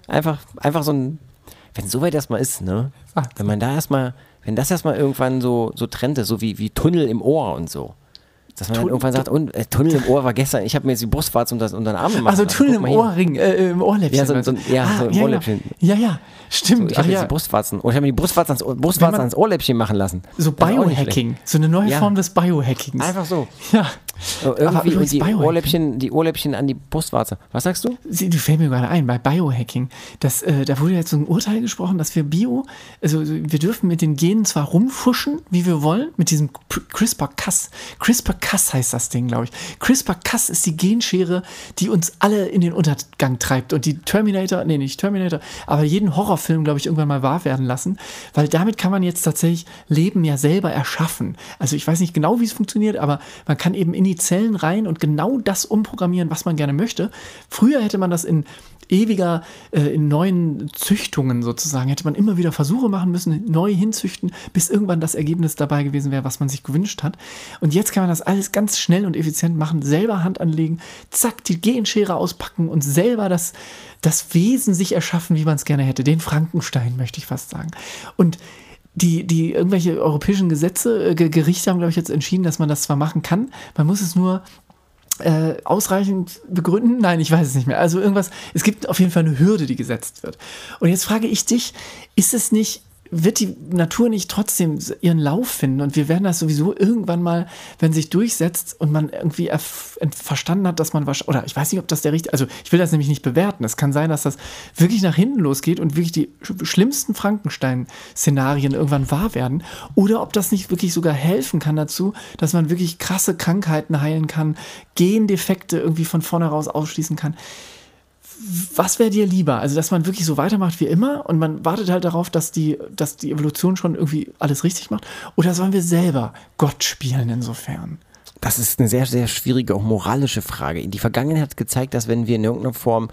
Einfach, einfach so ein, wenn so weit erstmal ist, ne? Ah. Wenn man da erstmal, wenn das erstmal irgendwann so, so trennt ist, so wie, wie Tunnel im Ohr und so. Dass man dann irgendwann sagt, und, äh, Tunnel im Ohr war gestern, ich habe mir jetzt die Brustwarze unter, unter den Arm gemacht. Also. Tunnel im. Ohrring, äh, im Ohrläppchen. Ja, so- so- ja, so im ja, Ohrläppchen. Ja, ja, stimmt. Ich Ach habe jetzt ja. die Brustwarzen, oh, ich habe mir die Brustwarze ans, Ohr- Brustwarze man- ans Ohrläppchen machen lassen. So Das Biohacking, so eine neue Ja. Form des Biohackings. Einfach so. Ja. So, Aber irgendwie übrigens die. Ohrläppchen, die Ohrläppchen an die Brustwarze. Was sagst du? Sie, die fällt mir gerade ein, bei Biohacking. Das, äh, da wurde jetzt so ein Urteil gesprochen, dass wir Bio, also wir dürfen mit den Genen zwar rumfuschen, wie wir wollen, mit diesem CRISPR-Cas. CRISPR-Cas heißt das Ding, glaube ich. CRISPR-Cas ist die Genschere, die uns alle in den Untergang treibt und die Terminator, nee, nicht Terminator, aber jeden Horrorfilm, glaube ich, irgendwann mal wahr werden lassen, weil damit kann man jetzt tatsächlich Leben ja selber erschaffen. Also ich weiß nicht genau, wie es funktioniert, aber man kann eben in die Zellen rein und genau das umprogrammieren, was man gerne möchte. Früher hätte man das in ewiger, äh, in neuen Züchtungen sozusagen, hätte man immer wieder Versuche machen müssen, neu hinzüchten, bis irgendwann das Ergebnis dabei gewesen wäre, was man sich gewünscht hat. Und jetzt kann man das alles ganz schnell und effizient machen, selber Hand anlegen, zack, die Genschere auspacken und selber das, das Wesen sich erschaffen, wie man es gerne hätte. Den Frankenstein, möchte ich fast sagen. Und die, die irgendwelche europäischen Gesetze, äh, Ge- Gerichte haben, glaube ich, jetzt entschieden, dass man das zwar machen kann, man muss es nur äh, ausreichend begründen? Nein, ich weiß es nicht mehr. Also irgendwas, es gibt auf jeden Fall eine Hürde, die gesetzt wird. Und jetzt frage ich dich, ist es nicht, wird die Natur nicht trotzdem ihren Lauf finden? Und wir werden das sowieso irgendwann mal, wenn sich durchsetzt und man irgendwie verstanden hat, dass man was, oder ich weiß nicht, ob das der richtige, also ich will das nämlich nicht bewerten. Es kann sein, dass das wirklich nach hinten losgeht und wirklich die sch- schlimmsten Frankenstein-Szenarien irgendwann wahr werden. Oder ob das nicht wirklich sogar helfen kann dazu, dass man wirklich krasse Krankheiten heilen kann, Gendefekte irgendwie von vornherein ausschließen kann was wäre dir lieber? Also, dass man wirklich so weitermacht wie immer und man wartet halt darauf, dass die, dass die Evolution schon irgendwie alles richtig macht? Oder sollen wir selber Gott spielen insofern? Das ist eine sehr, sehr schwierige, auch moralische Frage. Die Vergangenheit hat gezeigt, dass wenn wir in irgendeiner Form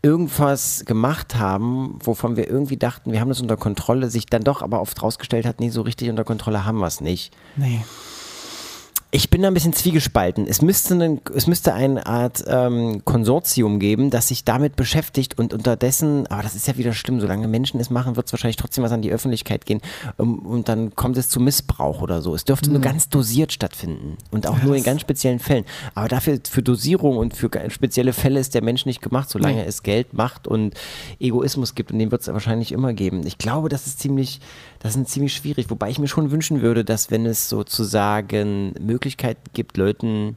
irgendwas gemacht haben, wovon wir irgendwie dachten, wir haben das unter Kontrolle, sich dann doch aber oft rausgestellt hat, nee, so richtig unter Kontrolle haben wir es nicht. Nee. Ich bin da ein bisschen zwiegespalten. Es müsste, eine, es müsste eine Art ähm, Konsortium geben, das sich damit beschäftigt und unterdessen, aber das ist ja wieder schlimm, solange Menschen es machen, wird es wahrscheinlich trotzdem was an die Öffentlichkeit gehen um, und dann kommt es zu Missbrauch oder so. Es dürfte nur ganz dosiert stattfinden und auch nur in ganz speziellen Fällen. Aber dafür für Dosierung und für spezielle Fälle ist der Mensch nicht gemacht, solange Nee. es Geld, Macht und Egoismus gibt und den wird es wahrscheinlich immer geben. Ich glaube, das ist ziemlich, das ist ziemlich schwierig, wobei ich mir schon wünschen würde, dass wenn es sozusagen Möglichkeiten gibt, Leuten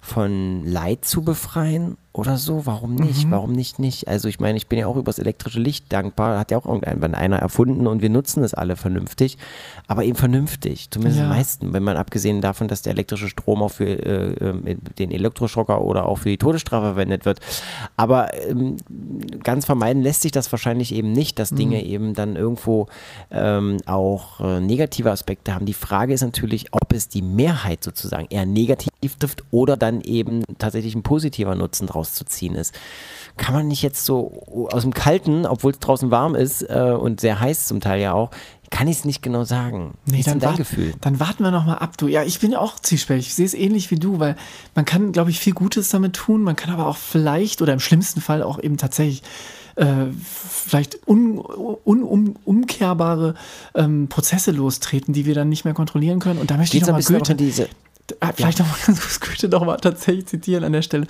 von Leid zu befreien oder so, warum nicht? Warum nicht nicht? Also ich meine, ich bin ja auch übers elektrische Licht dankbar, hat ja auch irgendwann einer erfunden und wir nutzen es alle vernünftig, aber eben vernünftig, zumindest Ja. die meisten, wenn man abgesehen davon, dass der elektrische Strom auch für äh, ähm, den Elektroschocker oder auch für die Todesstrafe verwendet wird. Aber ähm, ganz vermeiden lässt sich das wahrscheinlich eben nicht, dass Dinge eben dann irgendwo ähm, auch äh, negative Aspekte haben. Die Frage ist natürlich, ob es die Mehrheit sozusagen eher negativ trifft oder dann eben tatsächlich ein positiver Nutzen draus zu ziehen ist. Kann man nicht jetzt so aus dem Kalten, obwohl es draußen warm ist äh, und sehr heiß zum Teil ja auch, kann ich es nicht genau sagen. Dein wart- Gefühl? dann warten wir noch mal ab. Du, ja, ich bin ja auch zwiespältig. Ich sehe es ähnlich wie du, weil man kann, glaube ich, viel Gutes damit tun. Man kann aber auch vielleicht oder im schlimmsten Fall auch eben tatsächlich äh, vielleicht un, un, um, ähm, Prozesse lostreten, die wir dann nicht mehr kontrollieren können. Und da möchte Geht ich so noch ein mal bisschen auch Goethe, diese. Ah, Vielleicht noch mal ganz kurz Goethe noch mal tatsächlich zitieren an der Stelle.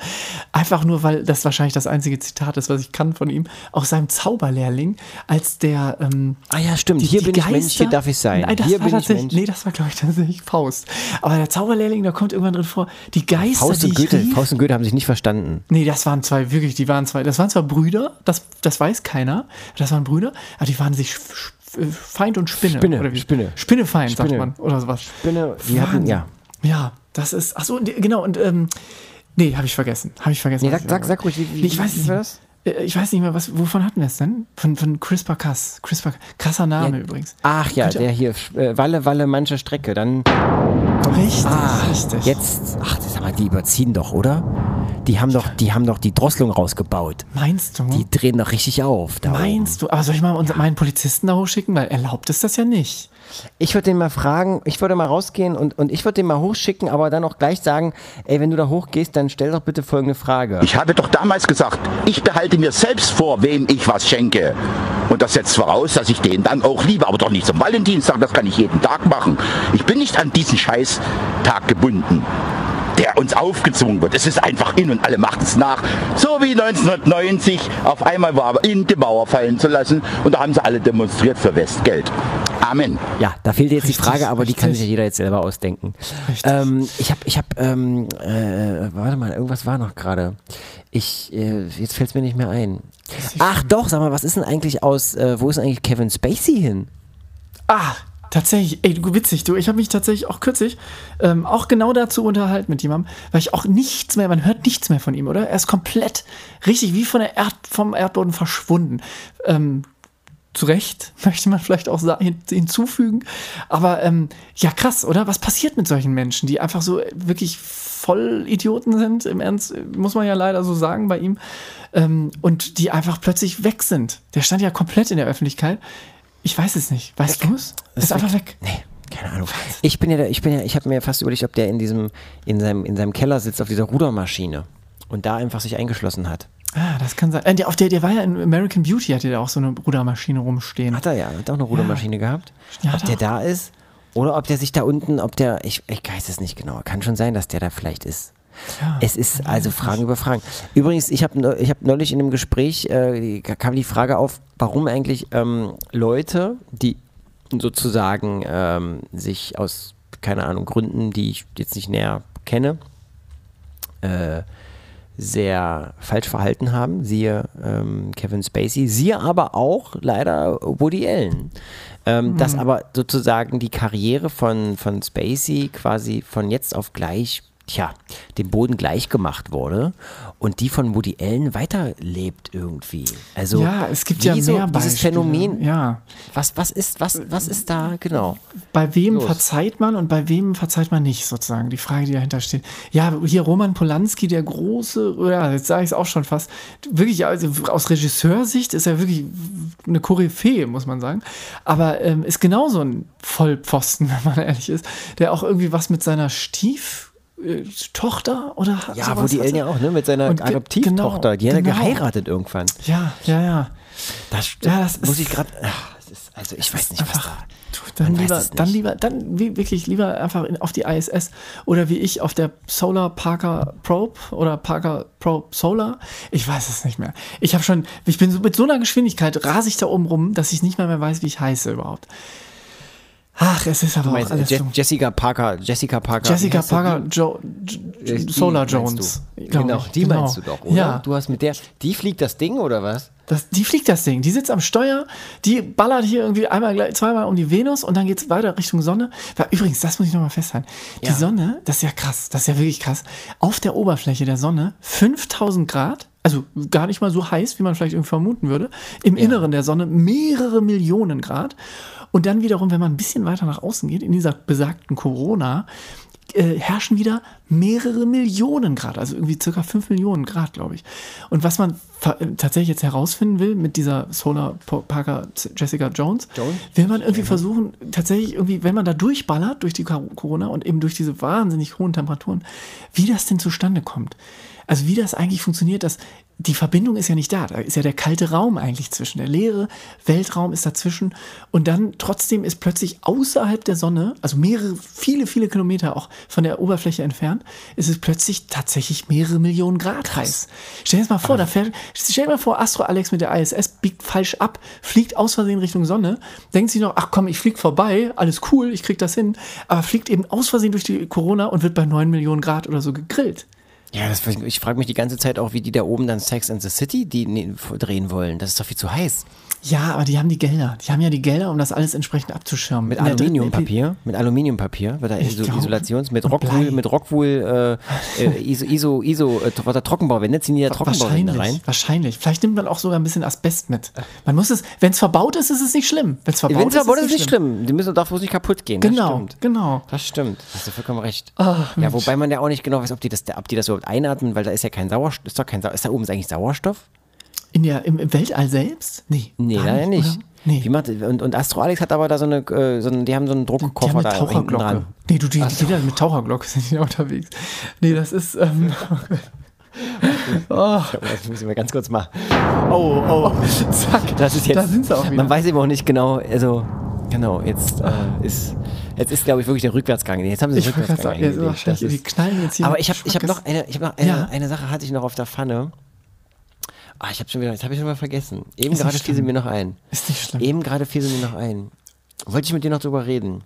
Einfach nur, weil das wahrscheinlich das einzige Zitat ist, was ich kann von ihm. Aus seinem Zauberlehrling, als der. Ähm, Ah ja, stimmt. die- hier die bin ich Mensch, hier Geister- darf ich sein. Nein, das hier war bin ich tatsächlich. Mensch. Nee, das war, glaube ich, tatsächlich Faust. Aber der Zauberlehrling, da kommt irgendwann drin vor, die Geister, Faust und, Goethe, rief, Faust und Goethe haben sich nicht verstanden. Nee, das waren zwei, wirklich, die waren zwei. Das waren zwar Brüder, das, das weiß keiner. Das waren Brüder, aber die waren sich Sch- Feind und Spinne. Spinne? Spinne. Spinnefeind, sagt Spinne. man. Oder sowas. Spinne, die hatten, ja. Ja, das ist. Ach so, die- genau. Und ähm, nee, habe ich vergessen. Habe ich vergessen. Nee, sag, ich sag, sag ruhig, wie, Nee, ich weiß nicht war mehr. das? Äh, Ich weiß nicht mehr, was, wovon hatten wir es denn? Von, von CRISPR Cas. CRISPR, krasser Name übrigens. Ach ja, Könnt der hier, äh, Walle, Walle, manche Strecke. Dann, Richtig, ah, richtig. jetzt, ach, haben wir, die überziehen doch, oder? Die haben doch, die haben doch die Drosselung rausgebaut. Meinst du? Die drehen doch richtig auf. Meinst du? Aber soll ich mal unseren, meinen Polizisten da hochschicken? Weil erlaubt ist das ja nicht. Ich würde den mal fragen, ich würde mal rausgehen und, und ich würde den mal hochschicken, aber dann auch gleich sagen, ey, wenn du da hochgehst, dann stell doch bitte folgende Frage. Ich habe doch damals gesagt, ich behalte mir selbst vor, wem ich was schenke. Und das setzt voraus, dass ich den dann auch liebe, aber doch nicht zum Valentinstag, das kann ich jeden Tag machen. Ich bin nicht an diesen Scheißtag gebunden. der uns aufgezwungen wird. Es ist einfach in und alle macht es nach. So wie 1990 auf einmal war in die Mauer fallen zu lassen und da haben sie alle demonstriert für Westgeld. Amen. Ja, da fehlt jetzt Richtig, die Frage, aber die kann richtig. sich ja jeder jetzt selber ausdenken. Richtig. Ähm, ich habe, ich habe, ähm, äh, warte mal, irgendwas war noch gerade. Ich, äh, jetzt fällt es mir nicht mehr ein. Ach doch, sag mal, was ist denn eigentlich aus, äh, wo ist denn eigentlich Kevin Spacey hin? Ah, tatsächlich, ey, du witzig, du, ich habe mich tatsächlich auch kürzlich ähm, auch genau dazu unterhalten mit jemandem, weil ich auch nichts mehr, man hört nichts mehr von ihm, oder? Er ist komplett richtig wie von der Erd, vom Erdboden verschwunden. Ähm, zu Recht, möchte man vielleicht auch hinzufügen. Aber ähm, ja, krass, oder? Was passiert mit solchen Menschen, die einfach so wirklich voll Idioten sind, im Ernst, muss man ja leider so sagen bei ihm, ähm, und die einfach plötzlich weg sind. Der stand ja komplett in der Öffentlichkeit. Ich weiß es nicht. Weißt du es? Ist, einfach weg. Nee, keine Ahnung. Ich bin ja, ich bin ja, ich habe mir fast überlegt, ob der in diesem, in seinem, in seinem Keller sitzt auf dieser Rudermaschine und da einfach sich eingeschlossen hat. Ah, das kann sein. Äh, der, auf der, der war ja in American Beauty, hatte der auch so eine Rudermaschine rumstehen. Hat er ja, hat auch eine Rudermaschine gehabt. Ja, ob der er da ist oder ob der sich da unten, ob der, ich, ich weiß es nicht genau. Kann schon sein, dass der da vielleicht ist. Ja, Es ist also Fragen über Fragen. Übrigens, ich habe ich hab neulich in einem Gespräch, äh, kam die Frage auf, warum eigentlich ähm, Leute, die sozusagen ähm, sich aus, keine Ahnung, Gründen, die ich jetzt nicht näher kenne, äh, sehr falsch verhalten haben, siehe ähm, Kevin Spacey, siehe aber auch leider Woody Allen. Ähm, Dass aber sozusagen die Karriere von, von Spacey quasi von jetzt auf gleich, tja, dem Boden gleich gemacht wurde und die von Woody Allen weiterlebt irgendwie. Also ja, es gibt ja wie so mehr dieses. Phänomen. Ja. Was, was, ist, was, was ist da genau? Bei wem Los. verzeiht man und bei wem verzeiht man nicht, sozusagen? Die Frage, die dahinter steht. Ja, hier Roman Polanski, der große, ja, jetzt sage ich es auch schon fast, wirklich also aus Regisseursicht ist er wirklich eine Koryphäe, muss man sagen. Aber ähm, ist genauso ein Vollpfosten, wenn man ehrlich ist, der auch irgendwie was mit seiner Stief. Äh, Tochter oder Ja, sowas Woody Allen hatte. ja auch, ne? Mit seiner Adoptivtochter. genau, die hat er genau. geheiratet irgendwann. Ja, ja, ja. Das, Ja, das muss ich gerade. Also ich weiß nicht, was einfach, da. du, dann lieber, dann lieber, dann wie, wirklich lieber einfach in, auf die ISS oder wie ich auf der Solar Parker Probe oder Parker Probe Solar. Ich weiß es nicht mehr. Ich habe schon, ich bin so, mit so einer Geschwindigkeit rase ich da oben rum, dass ich nicht mehr, mehr weiß, wie ich heiße überhaupt. Ach, es ist aber Du auch meinst, alles Je. Jessica Parker, Jessica Parker. Jessica? Parker jo, jo, Solar meinst Jones. Genau, ich. die Genau. meinst du doch, oder? Ja, Du hast mit der, die fliegt das Ding oder was? Das, die fliegt das Ding. Die sitzt am Steuer, die ballert hier irgendwie einmal, zweimal um die Venus und dann geht's weiter Richtung Sonne. Übrigens, das muss ich nochmal festhalten. Die Ja. Sonne, das ist ja krass, das ist ja wirklich krass. Auf der Oberfläche der Sonne 5000 Grad, also gar nicht mal so heiß, wie man vielleicht irgendwie vermuten würde. Im Inneren der Sonne mehrere Millionen Grad. Und dann wiederum, wenn man ein bisschen weiter nach außen geht, in dieser besagten Corona, äh, herrschen wieder mehrere Millionen Grad, also irgendwie circa 5 Millionen Grad, glaube ich. Und was man äh, tatsächlich jetzt herausfinden will mit dieser Solar Parker Jessica Jones, Jones? will man irgendwie versuchen, tatsächlich irgendwie, wenn man da durchballert durch die Corona und eben durch diese wahnsinnig hohen Temperaturen, wie das denn zustande kommt. Also wie das eigentlich funktioniert, dass die Verbindung ist ja nicht da. Da ist ja der kalte Raum eigentlich zwischen. Der leere Weltraum ist dazwischen. Und dann trotzdem ist plötzlich außerhalb der Sonne, also mehrere, viele, viele Kilometer auch von der Oberfläche entfernt, ist es plötzlich tatsächlich mehrere Millionen Grad heiß. Stell dir das mal vor, da fährt, stell dir mal vor, Astro Alex mit der ISS biegt falsch ab, fliegt aus Versehen Richtung Sonne, denkt sich noch, ach komm, ich flieg vorbei, alles cool, ich krieg das hin, aber fliegt eben aus Versehen durch die Corona und wird bei 9 Millionen Grad oder so gegrillt. Ja, das, ich frage mich die ganze Zeit auch, wie die da oben dann Sex and the City die, ne, drehen wollen. Das ist doch viel zu heiß. Ja, aber die haben die Gelder. Die haben ja die Gelder, um das alles entsprechend abzuschirmen. Mit der Aluminiumpapier, mit Aluminiumpapier wird da Iso, Isolations, mit Rockwool, mit Rockwool, äh, äh, Iso, Iso, Iso, äh, was da Trockenbauwände, ziehen die da Trockenbauwände Wahrscheinlich, rein. wahrscheinlich. Vielleicht nimmt man auch sogar ein bisschen Asbest mit. Man muss es, wenn es verbaut ist, ist es nicht schlimm. Wenn es verbaut, verbaut ist ist, es nicht schlimm. Die müssen darf bloß nicht kaputt gehen. Das Genau, stimmt. genau. Das stimmt. Hast du vollkommen recht. Ach, ja, wobei man ja auch nicht genau weiß, ob die das, ob die das überhaupt einatmen, weil da ist ja kein Sauerstoff. Ist doch kein Sau ist da oben eigentlich Sauerstoff? In der, im, Im Weltall selbst? Nee. Nee, leider nicht. oder? Nee. Wie macht, und, und Astro Alex hat aber da so eine, äh, so einen, die haben so einen Die Druckkoffer eine da hinten dran. Nee, du, die, die, die mit Taucherglocke sind die unterwegs. Nee, das ist. Ähm, oh, Das müssen wir ganz kurz mal. oh, oh. Zack. Das ist jetzt. Da sind sie auch wieder. Man weiß eben auch nicht genau, also. Genau, jetzt äh, ist, jetzt ist glaube ich wirklich der Rückwärtsgang. Jetzt haben sie den Ich Rückwärtsgang sagen, ja, eingelegt. Das ist- knallen jetzt hier. Aber ich habe ich hab noch eine, ich hab noch eine, Ja. eine Sache hatte ich noch auf der Pfanne. Ah, ich habe schon wieder, das habe ich schon mal vergessen. Eben gerade fiel sie mir noch ein. Ist nicht schlimm. Eben gerade fiel sie mir noch ein. Wollte ich mit dir noch drüber reden?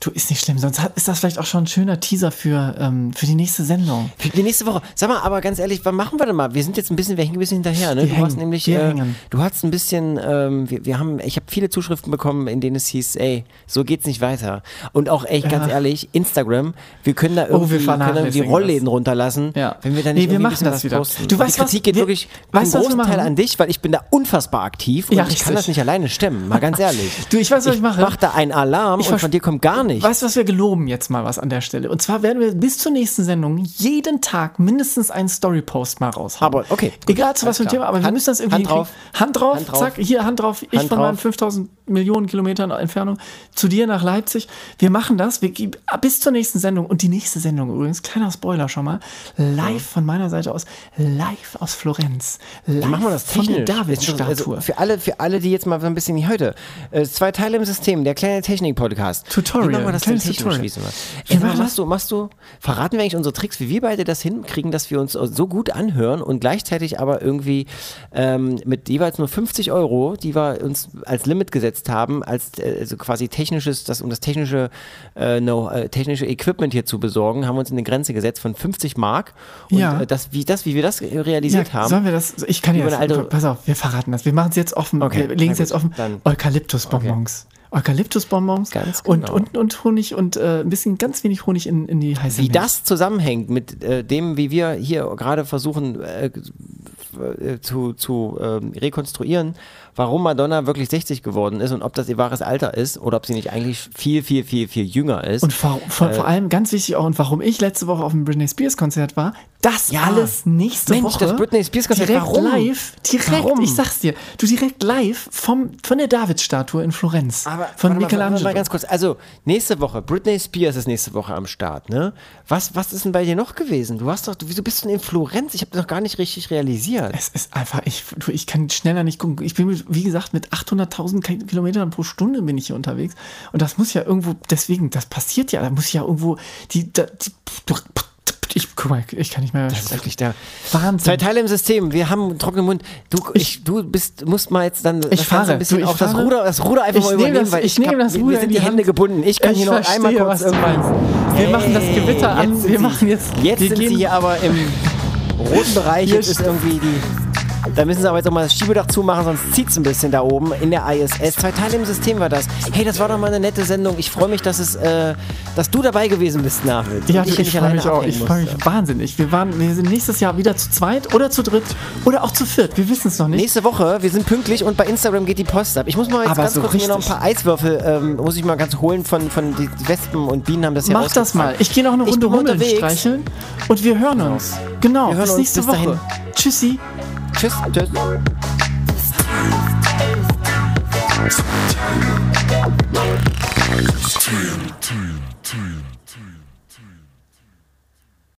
Du, ist nicht schlimm. Sonst ist das vielleicht auch schon ein schöner Teaser für, ähm, für die nächste Sendung. Für die nächste Woche. Sag mal, aber ganz ehrlich, was machen wir denn mal? Wir sind jetzt ein bisschen, wir hängen ein bisschen hinterher, ne? Wir du hast hängen, nämlich, wir äh, du hast ein bisschen, ähm, wir, wir haben, ich habe viele Zuschriften bekommen, in denen es hieß, ey, so geht's nicht weiter. Und auch echt, ganz Ja. ehrlich, Instagram, wir können da Oh, irgendwie, wir können vernachlässigen Rollläden runterlassen, Ja. wenn wir da Nee, nicht wir irgendwie ein machen das was wieder. posten. Du Und weißt die was, Kritik geht wir- wirklich weißt einen du, was wir großen Teil an dich, weil ich bin da unfassbar aktiv und Ja, ich kann richtig. das nicht alleine stemmen, mal ganz ehrlich. Du, ich weiß, was ich mache. Mach da einen Alarm Ich und von dir kommt gar nichts. Weißt du was, wir geloben jetzt mal was an der Stelle. Und zwar werden wir bis zur nächsten Sendung jeden Tag mindestens einen Story-Post mal raushauen. Aber, okay, gut, Egal zu was für ein. Thema, aber wir Hand- müssen das irgendwie Hand drauf. Hand drauf, Hand drauf. zack, hier Hand drauf, ich Hand von meinen drauf. 5000 Millionen Kilometern Entfernung zu dir nach Leipzig. Wir machen das, wir bis zur nächsten Sendung und die nächste Sendung übrigens, kleiner Spoiler schon mal, live von meiner Seite aus, live aus Florenz. Live Wie machen wir das von technisch? der David-Statue. Also für, alle, für alle, die jetzt mal so ein bisschen wie heute. Äh, zwei Teile im System, der kleine Technik-Podcast. Tutorial, Wir das? Tutorial. Das? Wir Ey, mal, machst du, machst du, verraten wir eigentlich unsere Tricks, wie wir beide das hinkriegen, dass wir uns so gut anhören und gleichzeitig aber irgendwie ähm, mit jeweils nur 50 Euro, die wir uns als Limit gesetzt haben, als äh, also quasi technisches, das, um das technische, äh, no, äh, technische Equipment hier zu besorgen, haben wir uns eine Grenze gesetzt von 50 Mark. Und Ja. äh, das, wie, das, wie wir das realisiert haben. Sollen wir das? Ich kann ja eine alte- pass auf, wir verraten das. Wir machen es jetzt offen. Okay, wir legen es jetzt offen. Eukalyptusbonbons. Eukalyptusbonbons Ganz und, genau. und, und Honig und äh, ein bisschen, ganz wenig Honig in, in die heiße Wie Milch. das zusammenhängt mit äh, dem, wie wir hier gerade versuchen äh, äh, zu, zu ähm, rekonstruieren, warum Madonna wirklich 60 geworden ist und ob das ihr wahres Alter ist oder ob sie nicht eigentlich viel, viel, viel, viel jünger ist. Und vor, vor, Äh, vor allem ganz wichtig auch, und warum ich letzte Woche auf dem Britney Spears Konzert war, das Ja. alles nächste Mensch, Woche. das Britney Spears Konzert, direkt warum? live, direkt, Warum? ich sag's dir, du direkt live vom, von der David-Statue in Florenz. aber von warte mal, warte Michelangelo. Mal ganz kurz. Also, nächste Woche, Britney Spears ist nächste Woche am Start, ne? Was, was ist denn bei dir noch gewesen? Du hast doch, du, wieso bist du denn in Florenz? Ich habe das noch gar nicht richtig realisiert. Es ist einfach, ich, du, ich kann schneller nicht gucken. Ich bin, mit, wie gesagt, mit 800.000 Ki- Kilometern pro Stunde bin ich hier unterwegs. Und das muss ja irgendwo, deswegen, das passiert ja, da muss ja irgendwo, die, da, die ich, guck mal, ich kann nicht mehr. Das ist wirklich der Wahnsinn. Zwei Teile im System. Wir haben einen trockenen Mund. Du, ich, du bist, musst mal jetzt dann das fahre. Ein bisschen Du, ich auf das. Ruder, das Ruder einfach Ich mal nehme übernehmen, das- weil ich ich, nehme das Ruder sind in die die Hände gebunden. Ich kann Ich hier noch einmal kurz meinst. Wir machen das Gewitter an. Jetzt sind Wir sie- machen jetzt- Jetzt wir sind sie hier aber im roten Bereich. Jetzt ist irgendwie die. Da müssen sie aber jetzt auch mal das Schiebedach zumachen, sonst zieht es ein bisschen da oben in der ISS. Zwei Teile im System war das. Hey, das war doch mal eine nette Sendung. Ich freue mich, dass es, äh, dass du dabei gewesen bist, Navid. Ja, ich, hier nicht freue mich auch. Ich freue mich wahnsinnig. Wir, waren, wir sind nächstes Jahr wieder zu zweit oder zu dritt oder auch zu viert. Wir wissen es noch nicht. Nächste Woche, wir sind pünktlich und bei Instagram geht die Post ab. Ich muss mal jetzt Aber ganz so kurz mir noch ein paar Eiswürfel, ähm, muss ich mal ganz holen von, von die Wespen und Bienen haben das hier Mach das mal. Ich gehe noch eine Ich Runde Hummeln streicheln und wir hören uns. Genau, Wir hören bis uns. nächste Bis Woche. Tschüssi. Tschüss. Tschüss. Team.